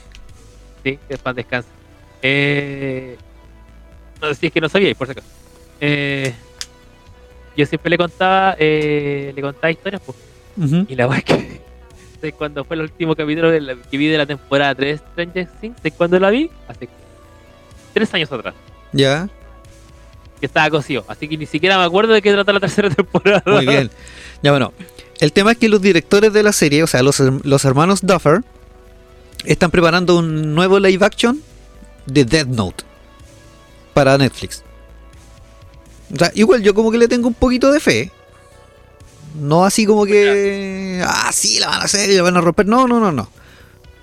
Speaker 3: Sí, que pan descanse. Eh, no si es que no sabía, por si acaso. Eh, yo siempre le contaba, eh, le contaba historias, pues.
Speaker 2: Ujú.
Speaker 3: Y la verdad es que ¿sabes cuando fue el último capítulo de la- que vi de la temporada 3 de Stranger Things, ¿sabes cuándo la vi? Hace tres años atrás.
Speaker 2: Ya,
Speaker 3: Que estaba cocido. Así que ni siquiera me acuerdo de qué trata la tercera temporada.
Speaker 2: Muy bien. Ya bueno, el tema es que los directores de la serie, o sea, los, los hermanos Duffer, están preparando un nuevo live action de Death Note para Netflix. O sea, igual yo como que le tengo un poquito de fe. No así como que... Ah, sí, la van a hacer y la van a romper. No, no, no, no.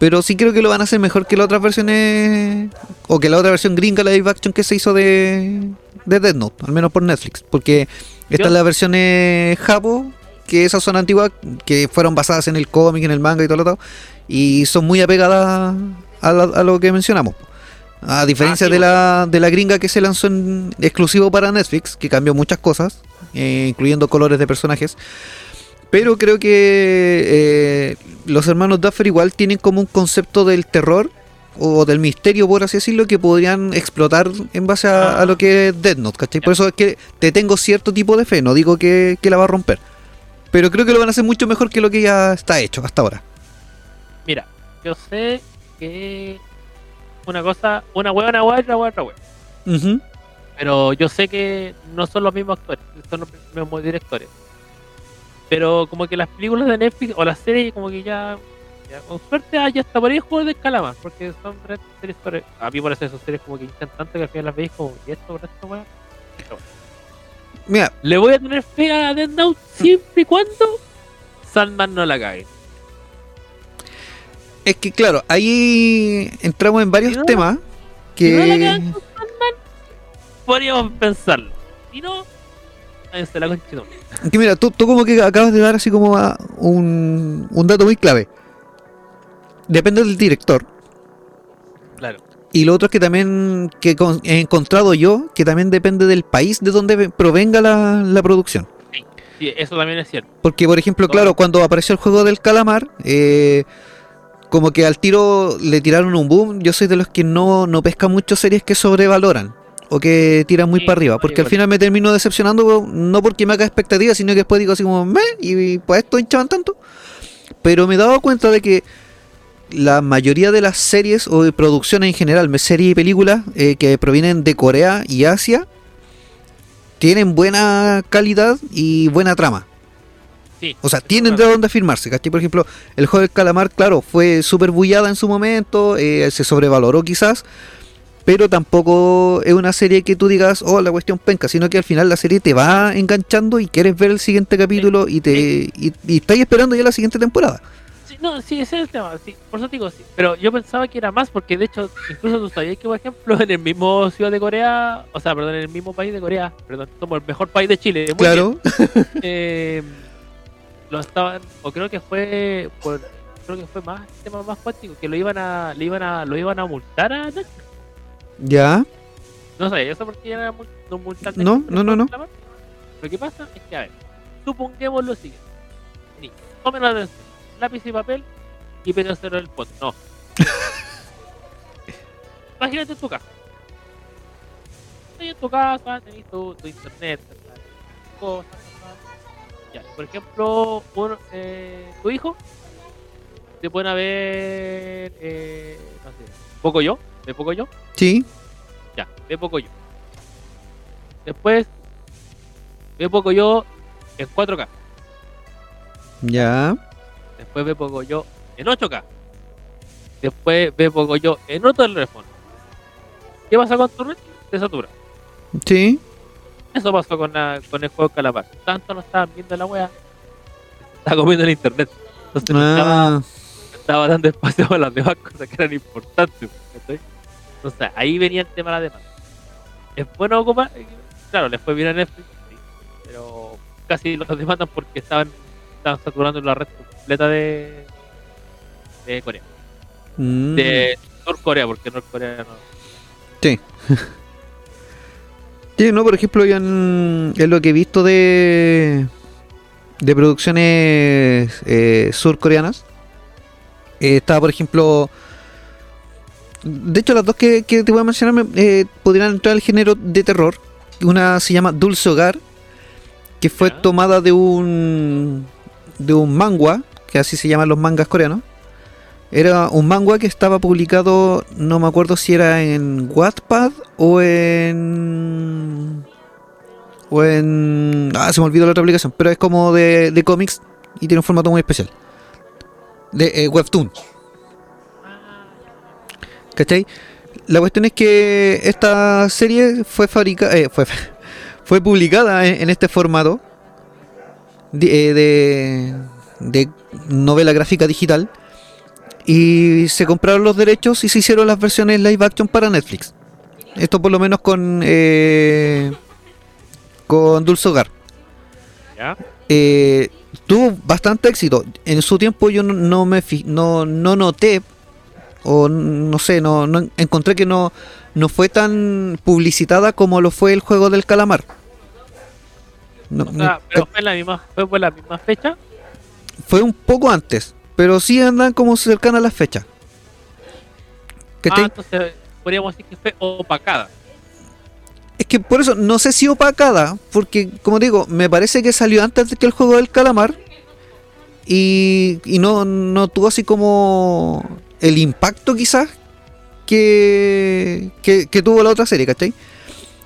Speaker 2: Pero sí creo que lo van a hacer mejor que las otras versiones... O que la otra versión gringa, la live action que se hizo de, de Death Note. Al menos por Netflix. Porque están las versiones Japo, que esas son antiguas, que fueron basadas en el cómic, en el manga y todo lo otro, y son muy apegadas a, la- a lo que mencionamos. A diferencia
Speaker 3: Ah, sí,
Speaker 2: de, la, de la gringa que se lanzó en exclusivo para Netflix, que cambió muchas cosas, eh, incluyendo colores de personajes. Pero creo que eh, los hermanos Duffer igual tienen como un concepto del terror o del misterio, por así decirlo, que podrían explotar en base a, a lo que es Death Note, ¿cachai? Por eso es que te tengo cierto tipo de fe, no digo que, que la va a romper. Pero creo que lo van a hacer mucho mejor que lo que ya está hecho hasta ahora.
Speaker 3: Mira, yo sé que una cosa, una hueá, una hueá, otra hueá, otra hueá. Pero yo sé que no son los mismos actores, son los mismos directores. Pero como que las películas de Netflix o las series como que ya, ya con suerte ah, ya está por ahí el juego de calamar, porque son series sobre, a mí por eso esas series como que tanto que al final las veis como, ¿y esto por esto, weá?
Speaker 2: Mira,
Speaker 3: Le voy a tener fe a Death Note siempre y cuando Sandman no la cague.
Speaker 2: es que claro, ahí entramos en varios
Speaker 3: no-
Speaker 2: temas
Speaker 3: Si no la
Speaker 2: que...
Speaker 3: cagan con Sandman, podríamos pensarlo. Si no, váyanse la concha
Speaker 2: que mira, tú, tú como que acabas de dar así como a un, un dato muy clave. Depende del director.
Speaker 3: Claro.
Speaker 2: Y lo otro es que también que con- he encontrado yo, que también depende del país de donde ve- provenga la, la producción.
Speaker 3: Sí, eso también es cierto.
Speaker 2: Porque, por ejemplo, claro, cuando apareció el juego del calamar, eh, como que al tiro le tiraron un boom. Yo soy de los que no, no pesca mucho series que sobrevaloran o que tiran muy
Speaker 3: Sí,
Speaker 2: para arriba. Porque al final me termino decepcionando, no porque me haga expectativas, sino que después digo así como, me, y pues esto hinchaban tanto. Pero me he dado cuenta de que la mayoría de las series o de producciones en general, series y películas eh, que provienen de Corea y Asia, tienen buena calidad y buena trama.
Speaker 3: Sí.
Speaker 2: O sea, tienen de dónde afirmarse, ¿cachai? Por ejemplo, el juego del calamar, claro, fue súper bullada en su momento, eh, se sobrevaloró quizás, pero tampoco es una serie que tú digas, oh, la cuestión penca, sino que al final la serie te va enganchando y quieres ver el siguiente capítulo y te y, y estás esperando ya la siguiente temporada.
Speaker 3: Sí, no, sí, ese es el tema, sí, por eso te digo, sí. Pero yo pensaba que era más, porque de hecho, incluso tú sabías que, por ejemplo, en el mismo ciudad de Corea, o sea, perdón, en el mismo país de Corea, perdón, somos el mejor país de Chile, muy
Speaker 2: claro.
Speaker 3: bien, eh, lo estaban, o creo que fue, por, creo que fue más, el tema más cuántico, que lo iban a, le iban a, lo iban a multar a Netflix.
Speaker 2: Ya.
Speaker 3: No sabía eso porque ya era no multar
Speaker 2: No, no, no, no.
Speaker 3: Lo que pasa es que, a ver, supongamos lo siguiente. Ni, tomen atención, lápiz y papel y pedacero del pot. No. Imagínate en tu casa. Estás en tu casa, tenés tu, tu internet, cosas. Ya, por ejemplo, un, eh, tu hijo te a ver, eh, no sé, poco yo, de poco yo.
Speaker 2: Sí.
Speaker 3: Ya, ve poco yo. Después, ve poco yo en 4K.
Speaker 2: Ya.
Speaker 3: Después ve poco yo en 8K. Después ve poco yo en otro teléfono. ¿Qué pasa con tu red? Se satura.
Speaker 2: Sí.
Speaker 3: Eso pasó con, la, con el juego Calamar. Tanto no estaban viendo la wea. Estaba comiendo el internet. Entonces no estaba,
Speaker 2: Ah,
Speaker 3: no estaba dando espacio para las demás cosas que eran importantes. ¿cachai? Entonces ahí venía el tema de la demanda. ¿Es bueno ocupar? Claro, les fue bien a Netflix, sí, pero casi los demandan porque estaban, estaban saturando la red completa de, de Corea.
Speaker 2: mm,
Speaker 3: De Norcorea, porque Norcorea no.
Speaker 2: Sí. Sí, no, por ejemplo, yo en, en lo que he visto de de producciones eh, surcoreanas, eh, estaba, por ejemplo, de hecho, las dos que, que te voy a mencionar eh, podrían entrar al género de terror. Una se llama Dulce Hogar, que fue tomada de un de un manga, que así se llaman los mangas coreanos. Era un manga que estaba publicado, no me acuerdo si era en Wattpad o en. o en. Ah, se me olvidó la otra aplicación, pero es como de, de cómics y tiene un formato muy especial. De eh, Webtoon. ¿Cachai? La cuestión es que esta serie fue fabricada. fue, fue publicada en, en este formato de, eh, de, de novela gráfica digital. Y se compraron los derechos y se hicieron las versiones live action para Netflix. Esto por lo menos con. eh, con Dulce Hogar. Eh, tuvo bastante éxito. En su tiempo yo no, no me no, no noté o no sé, no, no encontré que no, no fue tan publicitada como lo fue el juego del calamar. No,
Speaker 3: O sea, pero fue, la misma, fue por la misma fecha.
Speaker 2: fue un poco antes, pero sí andan como cercanas a las fechas. ¿Cachai?
Speaker 3: Ah, entonces podríamos decir que fue opacada.
Speaker 2: Es que por eso no sé si opacada, porque como digo, me parece que salió antes de que el juego del calamar y, y no, no tuvo así como el impacto quizás que, que, tuvo la otra serie, ¿cachai?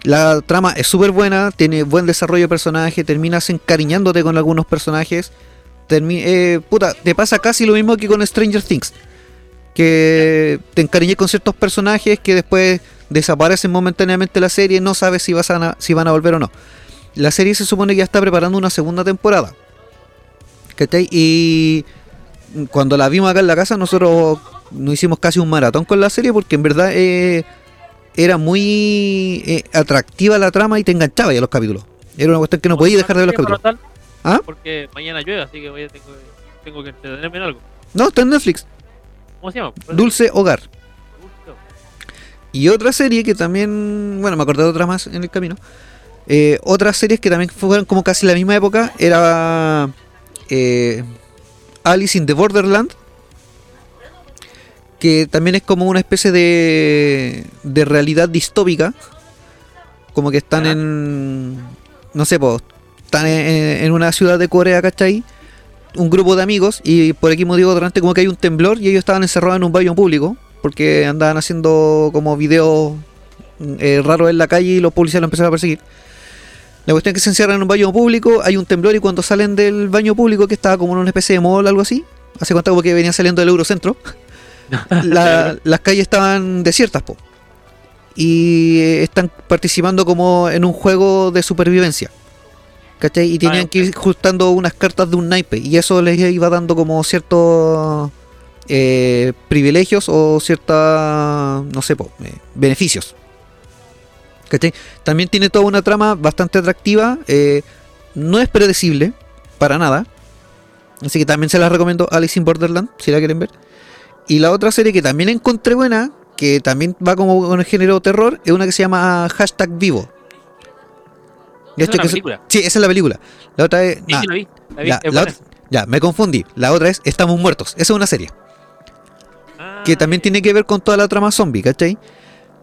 Speaker 2: La trama es súper buena, tiene buen desarrollo de personaje, terminas encariñándote con algunos personajes. termi- eh, puta, te pasa casi lo mismo que con Stranger Things. Que te encariñé con ciertos personajes que después desaparecen momentáneamente la serie, no sabes si, vas a, si van a volver o no. La serie se supone que ya está preparando una segunda temporada. ¿Cachai? Y cuando la vimos acá en la casa, nosotros nos hicimos casi un maratón con la serie porque en verdad eh, era muy eh, atractiva la trama y te enganchaba ya los capítulos. Era una cuestión que no podías dejar de ver los capítulos.
Speaker 3: tal,
Speaker 2: ¿Ah?
Speaker 3: Porque mañana llueve, así que voy tengo, tengo que entretenerme en algo.
Speaker 2: No, está en Netflix.
Speaker 3: ¿Cómo se llama?
Speaker 2: Dulce Hogar. Y otra serie que también, bueno, me acordé de otra más en el camino. Eh, otras series que también fueron como casi la misma época era eh, Alice in the Borderland, que también es como una especie de, de realidad distópica, como que están en, no sé, pues, están en, en una ciudad de Corea, ¿cachai? Un grupo de amigos y por aquí motivo durante como que hay un temblor y ellos estaban encerrados en un baño público porque andaban haciendo como videos eh, raros en la calle y los policías lo empezaron a perseguir. La cuestión es que se encierran en un baño público, hay un temblor y cuando salen del baño público, que estaba como en una especie de mall o algo así, hace cuenta como que venían saliendo del Eurocentro, la- las calles estaban desiertas, po. Y eh, están participando como en un juego de supervivencia. ¿Cachai? Y tenían
Speaker 3: Ah,
Speaker 2: que ir juntando unas cartas de un naipe. Y eso les iba dando como ciertos eh, privilegios o ciertos, no sé, po, eh, beneficios. ¿Cachai? También tiene toda una trama bastante atractiva. eh, no es predecible, para nada. Así que también se las recomiendo Alice in Borderland, si la quieren ver. Y la otra serie que también encontré buena, que también va como con el género terror, es una que se llama Hashtag Vivo. Y
Speaker 3: Es
Speaker 2: esto
Speaker 3: una
Speaker 2: que es-
Speaker 3: película.
Speaker 2: sí, esa es la película. La otra es.
Speaker 3: Sí,
Speaker 2: nah,
Speaker 3: sí, la vi. La vi.
Speaker 2: ya,
Speaker 3: es
Speaker 2: la me confundí. La otra es Estamos Muertos. Esa es una serie
Speaker 3: Ah,
Speaker 2: que también tiene que ver con toda la trama zombie, ¿cachai?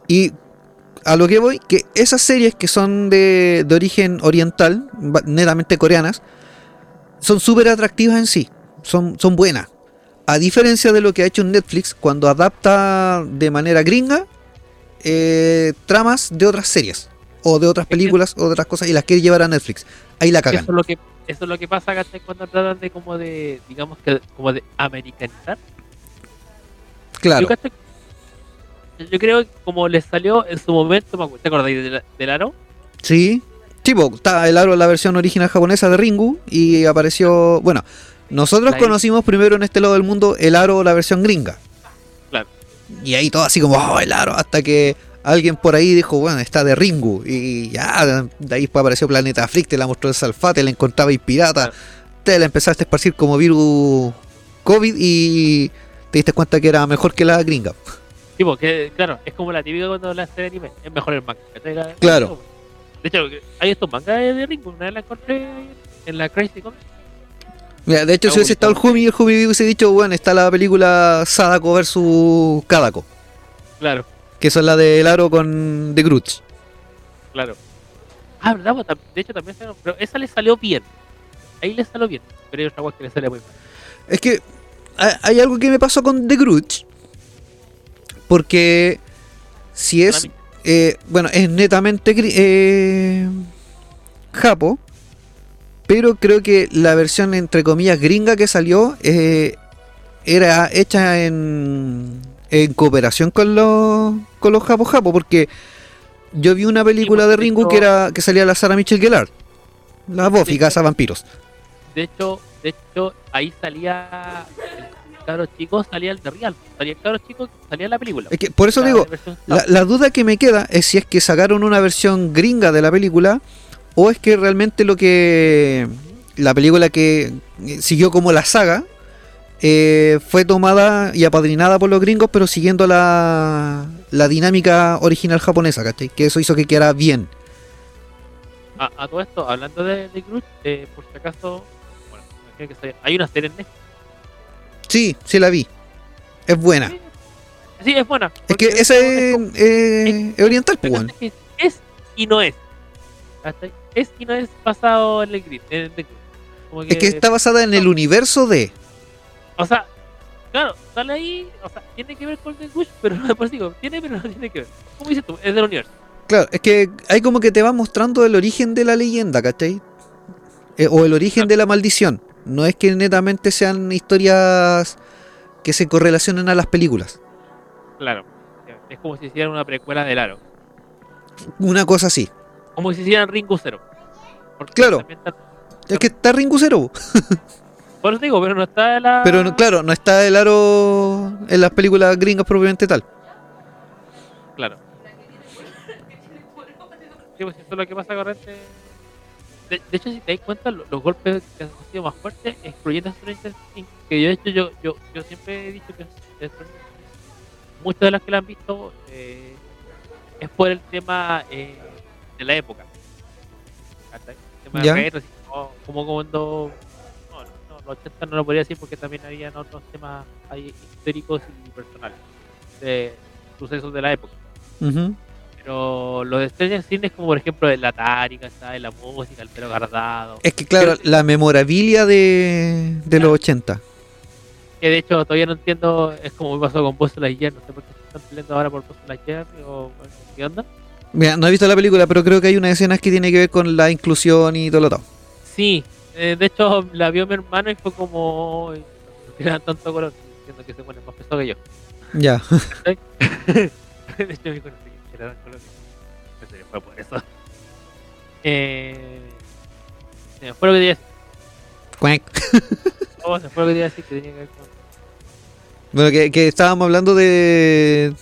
Speaker 2: Y a lo que voy, que esas series que son de, de origen oriental, netamente coreanas, son súper atractivas en sí, son, son buenas. A diferencia de lo que ha hecho Netflix cuando adapta de manera gringa eh, tramas de otras series, o de otras películas, o de otras cosas, y las quiere llevar a Netflix. Ahí la
Speaker 3: Eso
Speaker 2: cagan.
Speaker 3: es lo que eso es lo que pasa cuando tratan de como de digamos que como de americanizar.
Speaker 2: Claro.
Speaker 3: Yo, creo que como les salió en su momento, ¿te acordáis del, del aro?
Speaker 2: Sí. Tipo, está el aro la versión original japonesa de Ringu y apareció, bueno, nosotros conocimos primero en este lado del mundo el aro la versión gringa.
Speaker 3: Claro.
Speaker 2: Y ahí todo así como, oh, el aro, hasta que alguien por ahí dijo, bueno, está de Ringu. Y ya, de ahí apareció Planeta Freak, te la mostró el Salfate, la encontraba y pirata.
Speaker 3: Claro.
Speaker 2: Te la empezaste a esparcir como virus COVID y te diste cuenta que era mejor que la gringa.
Speaker 3: Tipo, que claro, es como la típica cuando la hace anime, es mejor el manga.
Speaker 2: Claro.
Speaker 3: De hecho, hay estos mangas de Ringo, una vez la encontré en la Crazy Comics.
Speaker 2: Mira, de hecho, si hubiese estado el. Humi, el Humi hubiese dicho, bueno, está la película Sadako versus Kadako.
Speaker 3: Claro,
Speaker 2: Que son la del aro con The Groots.
Speaker 3: claro. Ah, ¿verdad? Pues, De hecho, también se- Pero esa le salió bien. Ahí le salió bien. Pero hay otra que le sale muy mal.
Speaker 2: Es que ha- hay algo que me pasó con The Groots. Porque si es. Eh, bueno, es netamente eh, Japo. Pero creo que la versión entre comillas gringa que salió eh, era hecha en, en cooperación con los con los Japo Japo. Porque yo vi una película de Ringu que era que salía la Sarah Michelle Gellar. La Buffy. Casa Vampiros.
Speaker 3: De hecho, de hecho, ahí salía el cabro chico, salía el de Real. Salía el cabro chico, salía la película.
Speaker 2: Es que por eso
Speaker 3: La
Speaker 2: digo, La, la duda que me queda es si es que sacaron una versión gringa de la película o es que realmente lo que la película que eh, siguió como la saga eh, fue tomada y apadrinada por los gringos pero siguiendo la, la dinámica original japonesa, ¿cachai? Que eso hizo que quedara bien.
Speaker 3: A, a todo esto, hablando de, de Groot, eh, por si acaso, bueno, que hay una serie en Netflix.
Speaker 2: Sí, sí la vi. Es buena.
Speaker 3: Sí, es buena.
Speaker 2: Es que esa
Speaker 3: como-
Speaker 2: es, eh, es oriental, pues,
Speaker 3: es, y no es. ¿cachai? Es y no es basado en el Grid. En el. Como
Speaker 2: Es que está basada en el universo de...
Speaker 3: O sea, claro, sale ahí, o sea, tiene que ver con el Gush, pero no, por eso digo, tiene, pero no tiene que ver. Como dices tú, es del universo.
Speaker 2: Claro, es que hay como que te va mostrando el origen de la leyenda, ¿cachai? Eh, o el origen de la maldición. No es que netamente sean historias que se correlacionen a las películas.
Speaker 3: Claro. Es como si hicieran una precuela del Aro.
Speaker 2: Una cosa así.
Speaker 3: Como si hicieran Ringo. Porque
Speaker 2: Claro.
Speaker 3: está-
Speaker 2: Es que está Ringu Zero,
Speaker 3: por eso digo, pero no está la.
Speaker 2: pero no- claro, no está el aro en las películas gringas propiamente tal.
Speaker 3: Claro. Sí, pues eso es lo que pasa corriente. De, de hecho, si te das cuenta, lo- los, golpes que han sido más fuertes, excluyendo a Stranger Things, que yo, de hecho, yo, yo, yo siempre he dicho que muchas de las que la han visto eh, es por el tema eh, de la época. ¿cachai? El tema
Speaker 2: Ya.
Speaker 3: retro, como, como cuando. No, no, los 80 no lo podría decir porque también habían otros temas ahí históricos y personales de sucesos de la época.
Speaker 2: Ujú.
Speaker 3: Pero los de Stranger Things es como por ejemplo la tárica, ¿sabes? la música, el pelo guardado.
Speaker 2: Es que claro, la memorabilia de, de los 80.
Speaker 3: Que de hecho todavía no entiendo, es como me pasó con Buzz Lightyear, no sé por qué se están peleando ahora por Buzz Lightyear o qué onda.
Speaker 2: Mira, no he visto la película, pero creo que hay unas escenas que tiene que ver con la inclusión y todo lo otro.
Speaker 3: Sí, eh, de hecho la vio mi hermano y fue como. "Ay, No tiran tanto color, diciendo que se pone más pesado que yo.
Speaker 2: Ya.
Speaker 3: de hecho, no sé qué era color. Pensé que fue por eso. Eh. Se me fue lo que quería decir.
Speaker 2: Cuac.
Speaker 3: Oh, se fue lo que quería decir que tenía que ver con.
Speaker 2: Bueno, que, que estábamos hablando de.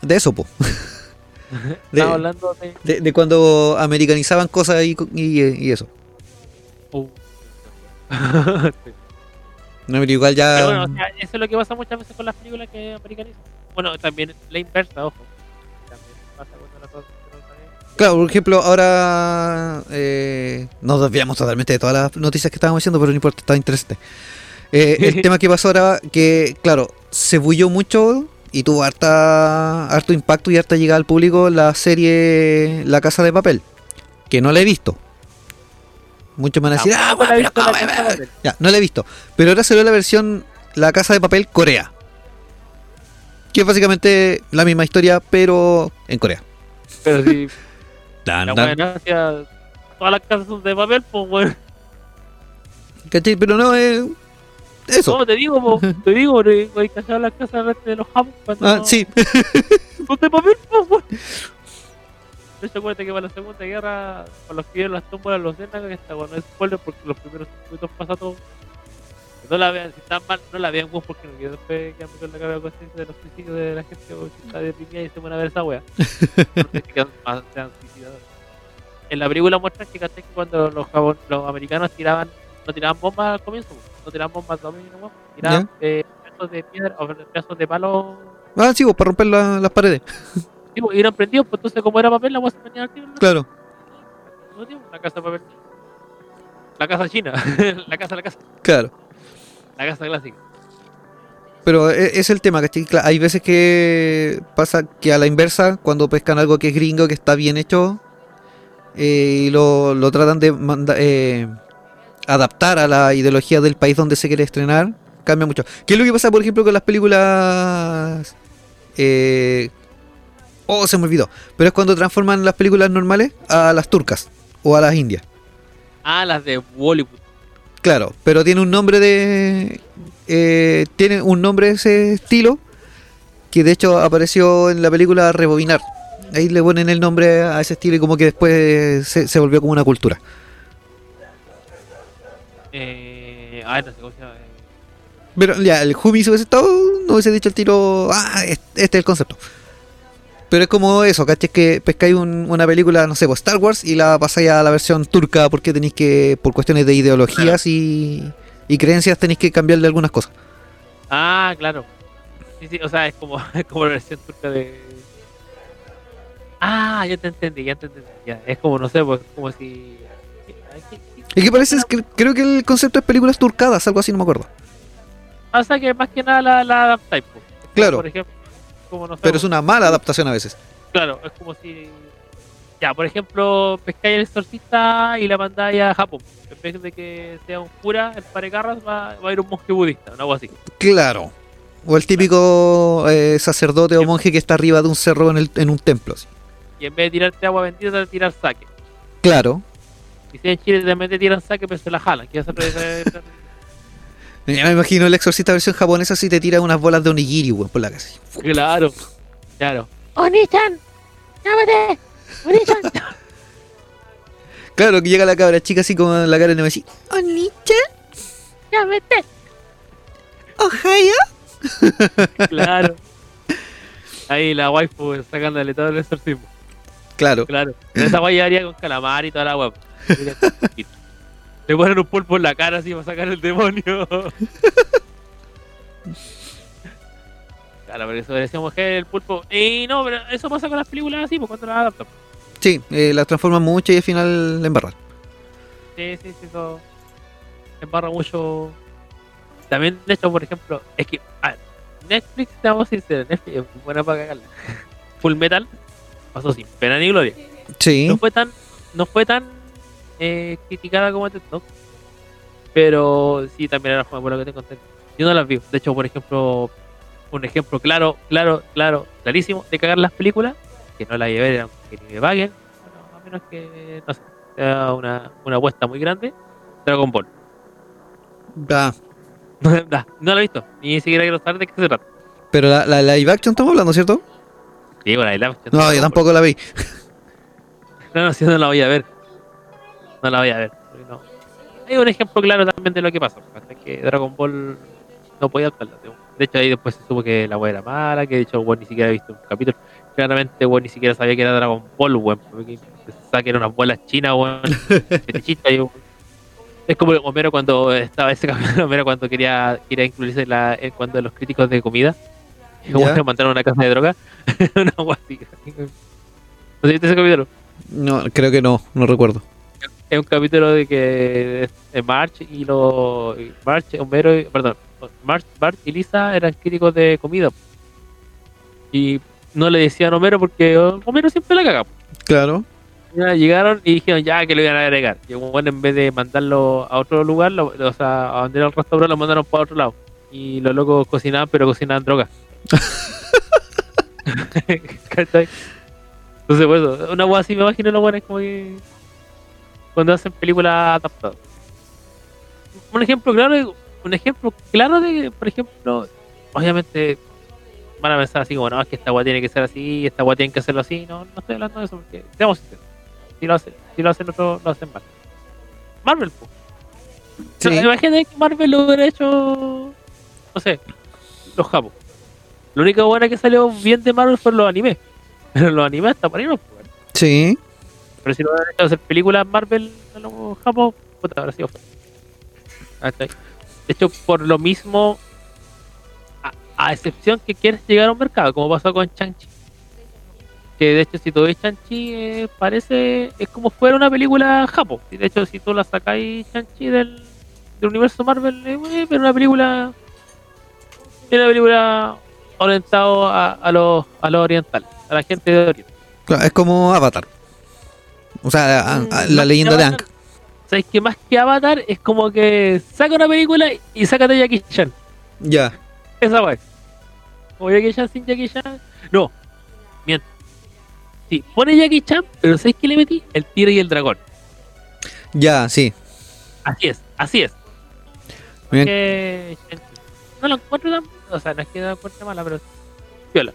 Speaker 2: de eso, po. De-
Speaker 3: Estaba hablando de.
Speaker 2: De, de cuando americanizaban cosas y, y, y eso.
Speaker 3: Uh.
Speaker 2: No, pero igual ya.
Speaker 3: Pero bueno, o sea, eso es lo que pasa muchas veces con las películas que americanizan. Bueno, también la inversa, ojo. También pasa cuando las cosas se tratan de-
Speaker 2: Claro, por ejemplo, ahora eh, nos desviamos totalmente de todas las noticias que estábamos haciendo, pero no importa, está interesante. Eh, el tema que pasó ahora, que claro, se bulló mucho y tuvo harta, harto impacto y harta llegada al público la serie La Casa de Papel, que no la he visto. Muchos me van a decir, ah,
Speaker 3: he
Speaker 2: pero ¿cómo?
Speaker 3: Casa de Papel.
Speaker 2: Ya, no la he visto. Pero ahora salió la versión La Casa de Papel Corea. Que es básicamente la misma historia, pero en Corea.
Speaker 3: Pero si
Speaker 2: Tan,
Speaker 3: la buena todas las casas son de papel, pues bueno.
Speaker 2: ¿Cachai? Pero no es. Eso.
Speaker 3: ¿Cómo te digo, po? te digo, hay que cachar las casas de los cuando
Speaker 2: Ah,
Speaker 3: no-
Speaker 2: sí.
Speaker 3: son de papel, bueno. De hecho, acuérdate que para la Segunda Guerra, con los que vieron las tumbas de los Zenaga, que está bueno, es spoiler porque los primeros minutos pasa todo. No la vean, si están mal, no la vean, pues, porque no quiero después que me la cabeza conciencia de los suicidios de la gente que está deprimida y se van a ver esa wea. Porque más- sean suicidados. En la película muestran que, cuando los, los americanos tiraban, no tiraban bombas al comienzo, pues, no tiraban bombas de aluminio, no, tiraban eh, pedazos de piedra o pedazos de palo
Speaker 2: Ah, sí, pues, para romper la- las paredes.
Speaker 3: Sí, pues, y eran prendidos, pues entonces como era papel, la agua se ponía al tiro. ¿no?
Speaker 2: Claro.
Speaker 3: No, tío, la casa de papel. La casa china, la casa, la casa,
Speaker 2: Claro.
Speaker 3: la casa clásica.
Speaker 2: Pero e- es el tema, ¿cachai? Hay veces que pasa que a la inversa, cuando pescan algo que es gringo, que está bien hecho, eh, y lo, lo tratan de manda- eh, adaptar a la ideología del país donde se quiere estrenar, cambia mucho. ¿Qué es lo que pasa, por ejemplo, con las películas... eh, oh, se me olvidó. Pero es cuando transforman las películas normales a las turcas o a las indias.
Speaker 3: Ah, las de Bollywood.
Speaker 2: Claro, pero tiene un nombre de. eh, tiene un nombre ese estilo. Que de hecho apareció en la película Rebobinar. Ahí le ponen el nombre a ese estilo y como que después se, se volvió como una cultura.
Speaker 3: Eh, ah, cómo se llama.
Speaker 2: Pero ya, el Humi si hubiese estado, no hubiese dicho el tiro. Ah, es- este es el concepto. Pero es como eso, ¿cachai? Que pescáis un- una película, no sé, pues Star Wars y la pasáis a la versión turca porque tenéis que, por cuestiones de ideologías y, y creencias, tenéis que cambiarle algunas cosas.
Speaker 3: Ah, claro. Sí, sí, o sea, es como, es como la versión turca de. Ah, ya te entendí, ya te entendí. Ya, es como, no sé, pues como si. Ay, ¿qué- qué-
Speaker 2: Es que parece, es que creo que el concepto es películas turcadas, algo así, no me acuerdo.
Speaker 3: Pasa que más que nada la, la adaptáis,
Speaker 2: Claro.
Speaker 3: Por ejemplo, como no sé,
Speaker 2: Pero es una mala adaptación a veces.
Speaker 3: Claro, es como si. Ya, por ejemplo, pescáis el exorcista y la mandáis a Japón. En vez de que sea un cura, el parecarras va, va a ir un monje budista, o algo así.
Speaker 2: Claro. O el típico eh, sacerdote o monje que está arriba de un cerro en, el- en un templo. así.
Speaker 3: Y en vez de tirarte agua bendita, te tirar saque.
Speaker 2: Claro.
Speaker 3: Y si en Chile también te tiran saque, pero se la jalan. Que eso es-
Speaker 2: Ya me imagino el exorcista versión japonesa si te tira unas bolas de onigiri, weón, por la casa.
Speaker 3: claro, claro. ¡Oni-chan! ¡Llámate! ¡Oni-chan!
Speaker 2: Claro, que llega la cabra chica así con la cara de así. Onicha,
Speaker 3: ¡Llámate!
Speaker 2: Ohio.
Speaker 3: Claro. Ahí la waifu sacándole todo el exorcismo.
Speaker 2: Claro.
Speaker 3: Claro. Esa guay haría con calamar y toda la web. Le ponen un pulpo en la cara así para sacar el demonio. Claro, pero eso decíamos que el pulpo. Y no, pero eso pasa con las películas así, pues cuando las adaptan.
Speaker 2: Sí, eh, las transforman mucho y al final la embarran.
Speaker 3: Sí, sí, sí, eso embarra mucho. También, de hecho, por ejemplo, es que a ver, Netflix, seamos sinceros, Netflix es buena para cagarla. Full Metal pasó sin pena ni gloria.
Speaker 2: Sí.
Speaker 3: no fue tan no fue tan eh, criticada como Note pero sí también era por lo que te conté yo no las vi de hecho por ejemplo un ejemplo claro claro claro clarísimo de cagar las películas que no la voy a ver aunque ni me paguen, bueno, a menos que, no sé, sea una, una apuesta muy grande, Dragon Ball.
Speaker 2: Ah,
Speaker 3: Nah, no la he visto, ni siquiera quiero saber de qué se trata.
Speaker 2: pero la, la live action estamos hablando, ¿cierto?
Speaker 3: Sí, bueno, la
Speaker 2: No, yo tampoco la vi.
Speaker 3: No, no, sí, no la voy a ver. No la voy a ver. no. Hay un ejemplo claro también de lo que pasó. hasta que Dragon Ball no podía adaptarla. De hecho, ahí después se supo que la wea era mala, que de hecho, bueno, ni siquiera había visto un capítulo. Claramente, bueno, ni siquiera sabía que era Dragon Ball, weón. Porque pensaba que eran unas bolas chinas, weón. weón. Es como el Homero cuando estaba ese capítulo, Homero cuando quería, quería incluirse en la, en cuando los críticos de comida. Le mandaron una casa de droga. una así. ¿No viste ese capítulo?
Speaker 2: No, creo que no, no recuerdo.
Speaker 3: Es un capítulo de que March y los March, Homero, y- perdón, March, Bart y Lisa eran críticos de comida y no le decían Homero porque Homero siempre la caga.
Speaker 2: Claro.
Speaker 3: Llegaron y dijeron ya que lo iban a agregar. Y bueno, en vez de mandarlo a otro lugar, lo- o sea, a donde era el restaurante, lo mandaron para otro lado. Y los locos cocinaban, pero cocinaban droga. ¿Cachai? Entonces, pues, una hueá así me imagino lo bueno es como que cuando hacen películas adaptadas. Un ejemplo claro, un ejemplo claro de, por ejemplo, obviamente van a pensar así como, no, es que esta hueá tiene que ser así, esta hueá tiene que hacerlo así. No, no estoy hablando de eso porque, seamos sinceros, si lo hacen, si lo hacen otros, lo hacen mal. Marvel, pues.
Speaker 2: Sí.
Speaker 3: Imagínate que Marvel lo hubiera hecho, no sé, los japos. Lo único bueno que salió bien de Marvel fue los animes. Pero los animes ahí no pues.
Speaker 2: Sí.
Speaker 3: Pero si lo hubieran hecho hacer películas Marvel a los japos, puta, sido feo. ¿Cachai? De hecho, por lo mismo, a, excepción que quieres llegar a un mercado, como pasó con Chanchi. Que de hecho, si tú ves Chanchi, eh, parece, es como fuera una película japo. De hecho, si tú la sacáis Chanchi del, del universo Marvel, eh, eh, pero una película, es una película orientado a, a los a los orientales, a la gente de Oriente.
Speaker 2: Claro, Es como Avatar. O sea, a- a-
Speaker 3: Mm,
Speaker 2: la leyenda de Aang.
Speaker 3: ¿Sabes que más que Avatar es como que saca una película y sácate Jackie Chan?
Speaker 2: Ya.
Speaker 3: Esa wey. Como Jackie Chan sin Jackie Chan. No, miento. Sí, pone Jackie Chan, pero ¿sabes qué le metí? El tigre y el dragón.
Speaker 2: Ya, sí.
Speaker 3: Así es, así es.
Speaker 2: Bien.
Speaker 3: Que no lo encuentro tan. O sea, no es que lo encuentre mala, pero. Viola.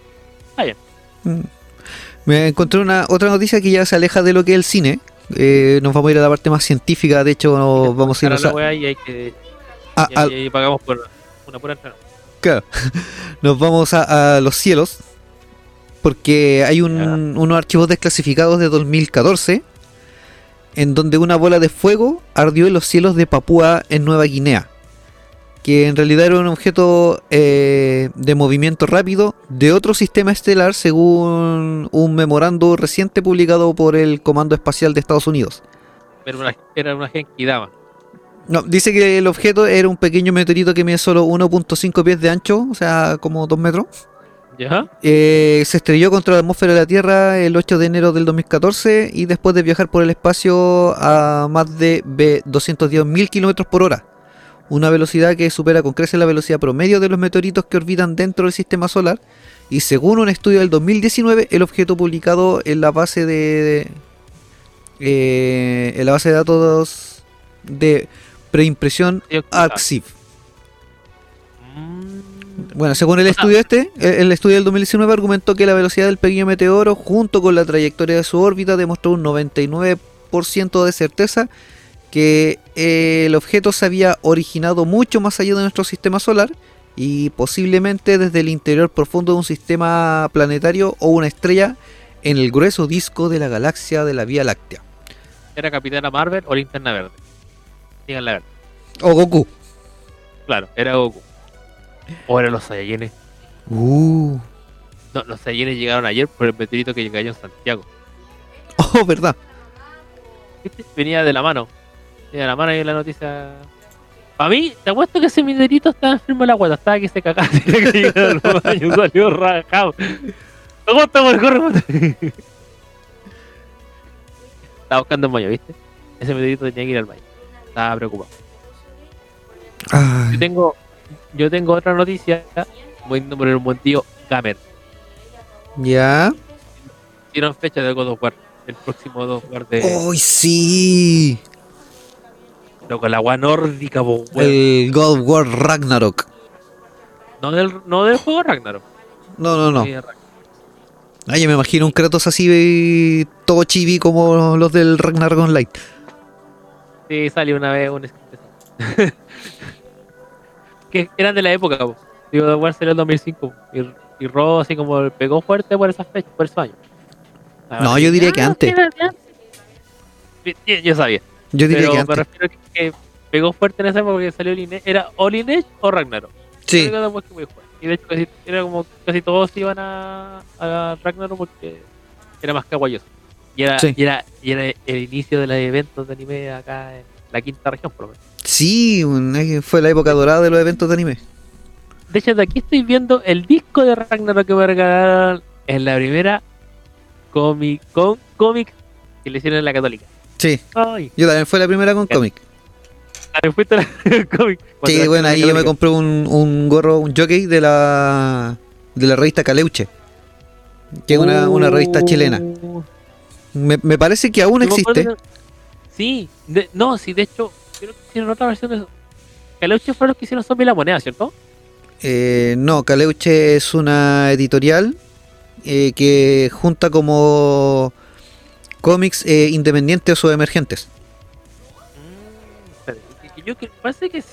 Speaker 3: Está bien.
Speaker 2: Mm. Me encontré una otra noticia que ya se aleja de lo que es el cine. Eh, nos vamos a ir a la parte más científica. De hecho, nos vamos a ir
Speaker 3: la
Speaker 2: a,
Speaker 3: wea y hay que.
Speaker 2: a-
Speaker 3: y-
Speaker 2: a-
Speaker 3: y- y pagamos por una pura entrada.
Speaker 2: Claro. Nos vamos a, a los cielos. Porque hay un- unos archivos desclasificados de 2014. En donde una bola de fuego ardió en los cielos de Papúa en Nueva Guinea. Que en realidad era un objeto eh, de movimiento rápido de otro sistema estelar según un memorando reciente publicado por el Comando Espacial de Estados Unidos.
Speaker 3: Era una, era una Genki Dama.
Speaker 2: No, dice que el objeto era un pequeño meteorito que mide solo 1.5 pies de ancho, o sea, como 2 metros.
Speaker 3: ¿Ya?
Speaker 2: Eh, se estrelló contra la atmósfera de la Tierra el 8 de enero del 2014 y después de viajar por el espacio a más de 210.000 kilómetros por hora, una velocidad que supera con creces la velocidad promedio de los meteoritos que orbitan dentro del sistema solar. Y según un estudio del 2019, el objeto publicado en la base de, eh, en la base de datos de preimpresión ARXIV. Bueno, según el estudio este, el estudio del 2019 argumentó que la velocidad del pequeño meteoro junto con la trayectoria de su órbita demostró un 99% de certeza que eh, el objeto se había originado mucho más allá de nuestro sistema solar y posiblemente desde el interior profundo de un sistema planetario o una estrella en el grueso disco de la galaxia de la Vía Láctea.
Speaker 3: ¿Era Capitana Marvel o Linterna Verde? Digan la verdad.
Speaker 2: O Goku.
Speaker 3: Claro, era Goku. O eran los Saiyajines.
Speaker 2: Uh.
Speaker 3: No, los Saiyajines llegaron ayer por el meteorito que cayó en Santiago.
Speaker 2: Oh, verdad.
Speaker 3: ¿Viste? Venía de la mano. De la mano y en la noticia. Para mí, te apuesto que ese meteorito estaba enfermo de la guata. Estaba que se cagaba. Al baño, salió rajado. Aguanta, por corre. Estaba buscando el baño, ¿viste? Ese meteorito tenía que ir al baño. Estaba preocupado.
Speaker 2: Ay.
Speaker 3: Yo tengo, yo tengo otra noticia. Voy a por el buen tío Gamer.
Speaker 2: Ya.
Speaker 3: Y dieron fecha de God of War. El próximo God of War de.
Speaker 2: ¡Uy, sí!
Speaker 3: Loco, la agua nórdica, po.
Speaker 2: El God of War Ragnarok.
Speaker 3: No, del, no del juego Ragnarok.
Speaker 2: No, no, no.
Speaker 3: Sí,
Speaker 2: yo me imagino un Kratos así, todo chibi como los del Ragnarok Online.
Speaker 3: Sí, salió una vez un que eran de la época, po. Digo, of War salió en 2005. Y, y Ro así como pegó fuerte por esas fechas, por esos años.
Speaker 2: No, yo diría que antes.
Speaker 3: de yo sabía.
Speaker 2: Yo diría
Speaker 3: pero
Speaker 2: que
Speaker 3: me
Speaker 2: antes.
Speaker 3: refiero a que, pegó fuerte en esa época porque salió Lineage. ¿Era o Lineage o Ragnarok?
Speaker 2: Sí.
Speaker 3: Y de hecho casi, era como casi todos iban a, a Ragnarok porque era más caguayoso. Y era,
Speaker 2: Sí.
Speaker 3: y, era, y era el inicio de los eventos de anime acá en la quinta región, por lo menos.
Speaker 2: sí, eh, fue la época dorada de los eventos de anime.
Speaker 3: De hecho, de aquí estoy viendo el disco de Ragnarok que me regalaron en la primera Comic Con cómic que le hicieron en la Católica.
Speaker 2: Sí,
Speaker 3: Ay,
Speaker 2: yo también fue la primera con cómic.
Speaker 3: ahí fuiste la cómic.
Speaker 2: Sí, bueno, ahí yo me compré un, un gorro, un jockey de la de la revista Caleuche, que es una, una revista chilena.
Speaker 3: Uh,
Speaker 2: Me, me parece que aún existe.
Speaker 3: Sí, de- no, sí, de hecho, creo que hicieron otra versión de eso. Caleuche fueron los que hicieron Zombie la moneda, ¿cierto?
Speaker 2: Eh, no, Caleuche es una editorial eh, que junta como cómics eh, independientes o emergentes.
Speaker 3: Yo que- que sí.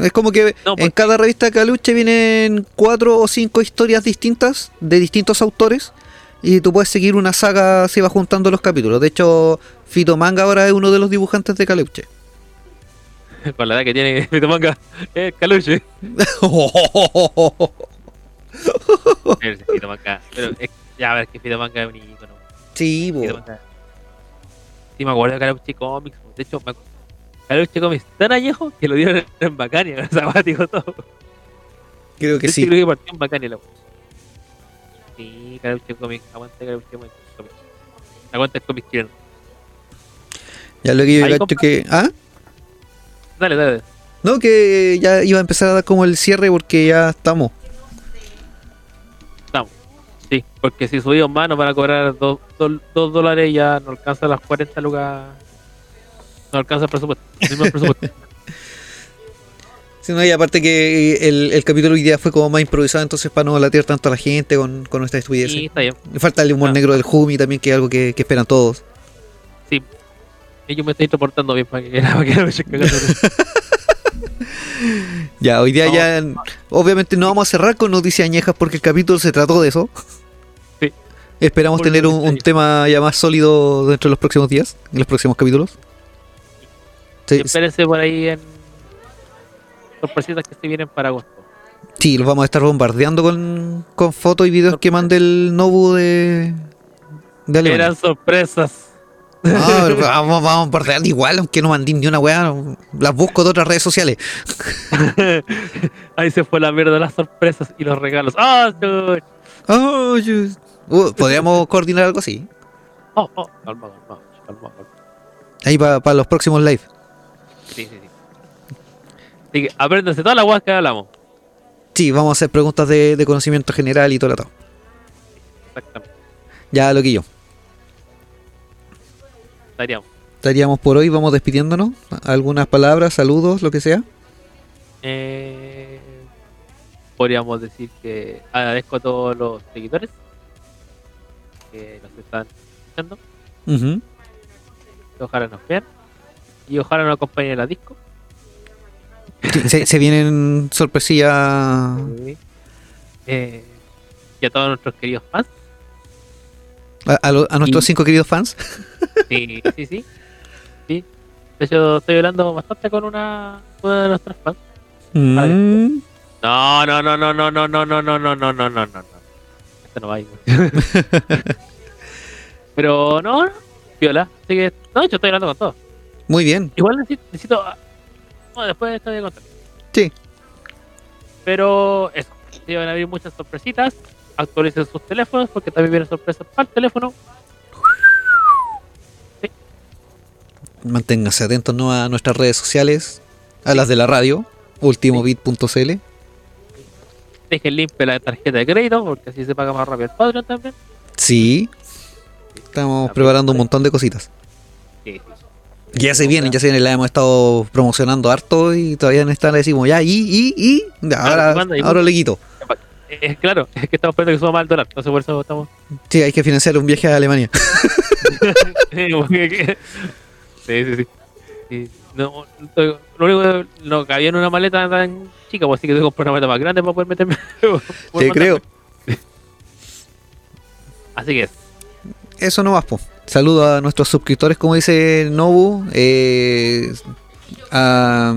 Speaker 2: Es como que
Speaker 3: No,
Speaker 2: en cada revista Caluche vienen cuatro o cinco historias distintas de distintos autores y tú puedes seguir una saga, se va juntando los capítulos. De hecho, Fito Manga ahora es uno de los dibujantes de Caleuche.
Speaker 3: Con la edad que tiene Fito Manga, eh, Caluche. Fito Manga. Pero es, ya, a ver, que Fito Manga es un ícono.
Speaker 2: Sí, bo.
Speaker 3: Sí, me acuerdo de Caluche Comics. De hecho, me acu- Caluche Comics tan añejo que lo dieron en Bacania, sabático todo.
Speaker 2: creo que sí.
Speaker 3: creo que partió en Bacania la. Sí, Caluche Comics, aguante Caluche Comics. Aguante el cómic chileno.
Speaker 2: Ya lo que yo cacho que. ¿Ah?
Speaker 3: Dale, dale.
Speaker 2: No, que ya iba a empezar a dar como el cierre porque ya. Estamos.
Speaker 3: Porque si subimos más nos van a cobrar 2 dólares y ya no alcanza las 40 lucas. No alcanza el presupuesto. el mismo presupuesto.
Speaker 2: Sí, no, y aparte que el, el capítulo hoy día fue como más improvisado, entonces para no latear tanto a la gente con, con nuestra estupidez.
Speaker 3: y está bien.
Speaker 2: Le falta el humor
Speaker 3: Ah.
Speaker 2: negro del Jumi también, que es algo que, que esperan todos.
Speaker 3: Sí. Y yo me estoy soportando bien para que, para que no me.
Speaker 2: Ya, hoy día
Speaker 3: No.
Speaker 2: ya, obviamente no vamos a cerrar con noticias añejas porque el capítulo se trató de eso. Esperamos tener un, tema ya más sólido dentro de los próximos días, en los próximos capítulos. Sí,
Speaker 3: espérense por ahí en sorpresitas que se vienen para agosto.
Speaker 2: sí, los vamos a estar bombardeando con, con fotos y videos que mande el Nobu de, de Alemania.
Speaker 3: Eran sorpresas.
Speaker 2: Vamos, vamos a bombardear igual, aunque no mandé ni una weá. Las busco de otras redes sociales.
Speaker 3: Ahí se fue la mierda las sorpresas y los regalos. ¡Ah!
Speaker 2: Oh, Uh, Podríamos coordinar algo así.
Speaker 3: Oh, oh, calma, calma, calma, calma.
Speaker 2: Ahí para los próximos live.
Speaker 3: Sí, sí, sí. Así que apréndanse todas las guas que hablamos.
Speaker 2: Sí, vamos a hacer preguntas de, de conocimiento general y todo lo todo.
Speaker 3: Exactamente.
Speaker 2: Ya lo que yo.
Speaker 3: Estaríamos.
Speaker 2: Estaríamos por hoy, vamos despidiéndonos. Algunas palabras, saludos, lo que sea.
Speaker 3: Eh, podríamos decir que agradezco a todos los seguidores que nos están escuchando. Que Ojalá nos vean. Y ojalá nos acompañen en la disco.
Speaker 2: Sí, se, se vienen sorpresillas.
Speaker 3: Eh, y a todos nuestros queridos fans.
Speaker 2: A, a lo- a nuestros
Speaker 3: Y-
Speaker 2: cinco queridos fans.
Speaker 3: Sí, sí, sí. sí. De hecho, estoy hablando bastante con una, una de nuestras fans.
Speaker 2: Mm.
Speaker 3: No, no, no, no, no, no, no, no, no, no, no, no, no, no, no. Ir. Pero no, viola. Así que, no, hecho estoy hablando con todos.
Speaker 2: Muy bien.
Speaker 3: Igual necesito, necesito ah, bueno, después te voy a contar.
Speaker 2: Sí.
Speaker 3: Pero eso, se van a abrir muchas sorpresitas. Actualicen sus teléfonos porque también vienen sorpresas para el teléfono.
Speaker 2: Manténganse atentos ¿no? a nuestras redes sociales, a las de la radio, ultimobit.cl.
Speaker 3: Dejen limpia la tarjeta de crédito porque así se paga más rápido el Patreon también.
Speaker 2: Sí, Estamos
Speaker 3: Ah,
Speaker 2: preparando un montón de cositas.
Speaker 3: Sí.
Speaker 2: Ya se vienen, ya se vienen, la hemos estado promocionando harto y todavía en esta le decimos ya, y, y, y, ya, ahora,
Speaker 3: ¿y cuándo? ¿Y
Speaker 2: ahora le quito.
Speaker 3: Eh, claro, es que estamos esperando que suba más el dólar. Entonces por eso estamos.
Speaker 2: Sí, hay que financiar un viaje a Alemania.
Speaker 3: Sí, sí, sí. Sí, No, lo único que no cabía en una maleta tan chica, pues así que tengo que comprar una maleta más grande para poder meterme.
Speaker 2: Te
Speaker 3: mandarme.
Speaker 2: creo.
Speaker 3: Así que es.
Speaker 2: Eso no más, po. Saludo a nuestros suscriptores, como dice Nobu, eh, a,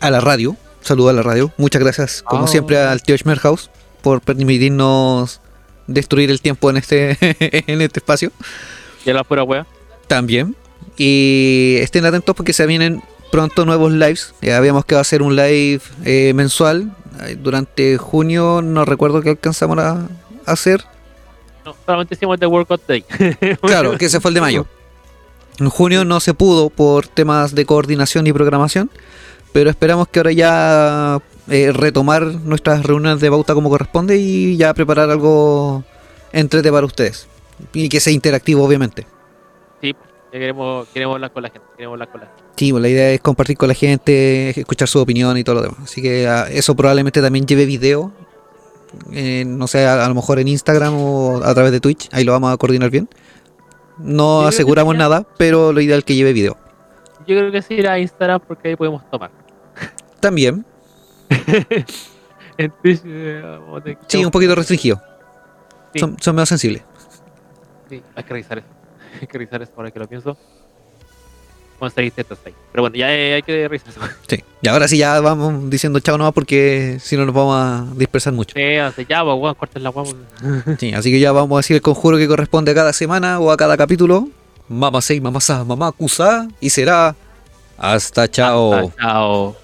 Speaker 2: a la radio. Saludo a la radio. Muchas gracias, como
Speaker 3: Ah.
Speaker 2: siempre, al tío Schmerhaus por permitirnos destruir el tiempo en este, en este espacio.
Speaker 3: Ya la pura wea.
Speaker 2: También. Y estén atentos porque se vienen pronto nuevos lives. Ya habíamos que hacer un live eh, mensual. Eh, Durante junio no recuerdo qué alcanzamos a hacer.
Speaker 3: No, solamente hicimos de Workout Day.
Speaker 2: Claro, que ese fue el de mayo. En junio no se pudo por temas de coordinación y programación. Pero esperamos que ahora ya eh, retomar nuestras reuniones de bauta como corresponde y ya preparar algo entrete para ustedes. Y que sea interactivo, obviamente.
Speaker 3: Sí, queremos, queremos hablar con la gente. Queremos hablar con la gente.
Speaker 2: Sí, pues la idea es compartir con la gente, escuchar su opinión y todo lo demás. Así que ah, eso probablemente también lleve video. eh, no sé, a, a lo mejor en Instagram o a través de Twitch. Ahí lo vamos a coordinar bien. No
Speaker 3: Yo
Speaker 2: aseguramos nada, pero lo ideal es que lleve video.
Speaker 3: Yo creo que sí ir a Instagram porque ahí podemos tomar.
Speaker 2: También,
Speaker 3: En Twitch, eh,
Speaker 2: sí, un poquito restringido.
Speaker 3: Sí.
Speaker 2: Son, son medio sensibles.
Speaker 3: Sí, hay que revisar eso. Hay que revisar eso ahora que lo pienso. Seguir tetas ahí. Pero bueno, ya eh, hay que revisar eso.
Speaker 2: Sí. Y ahora sí ya vamos diciendo chao nomás porque si no nos vamos a dispersar mucho.
Speaker 3: Sí, hace ya, weón, corten la weón.
Speaker 2: Sí, así que ya vamos a decir el conjuro que corresponde a cada semana o a cada capítulo. Mamá 6, mamá sa, mamá cusa y será hasta chao.
Speaker 3: Chao.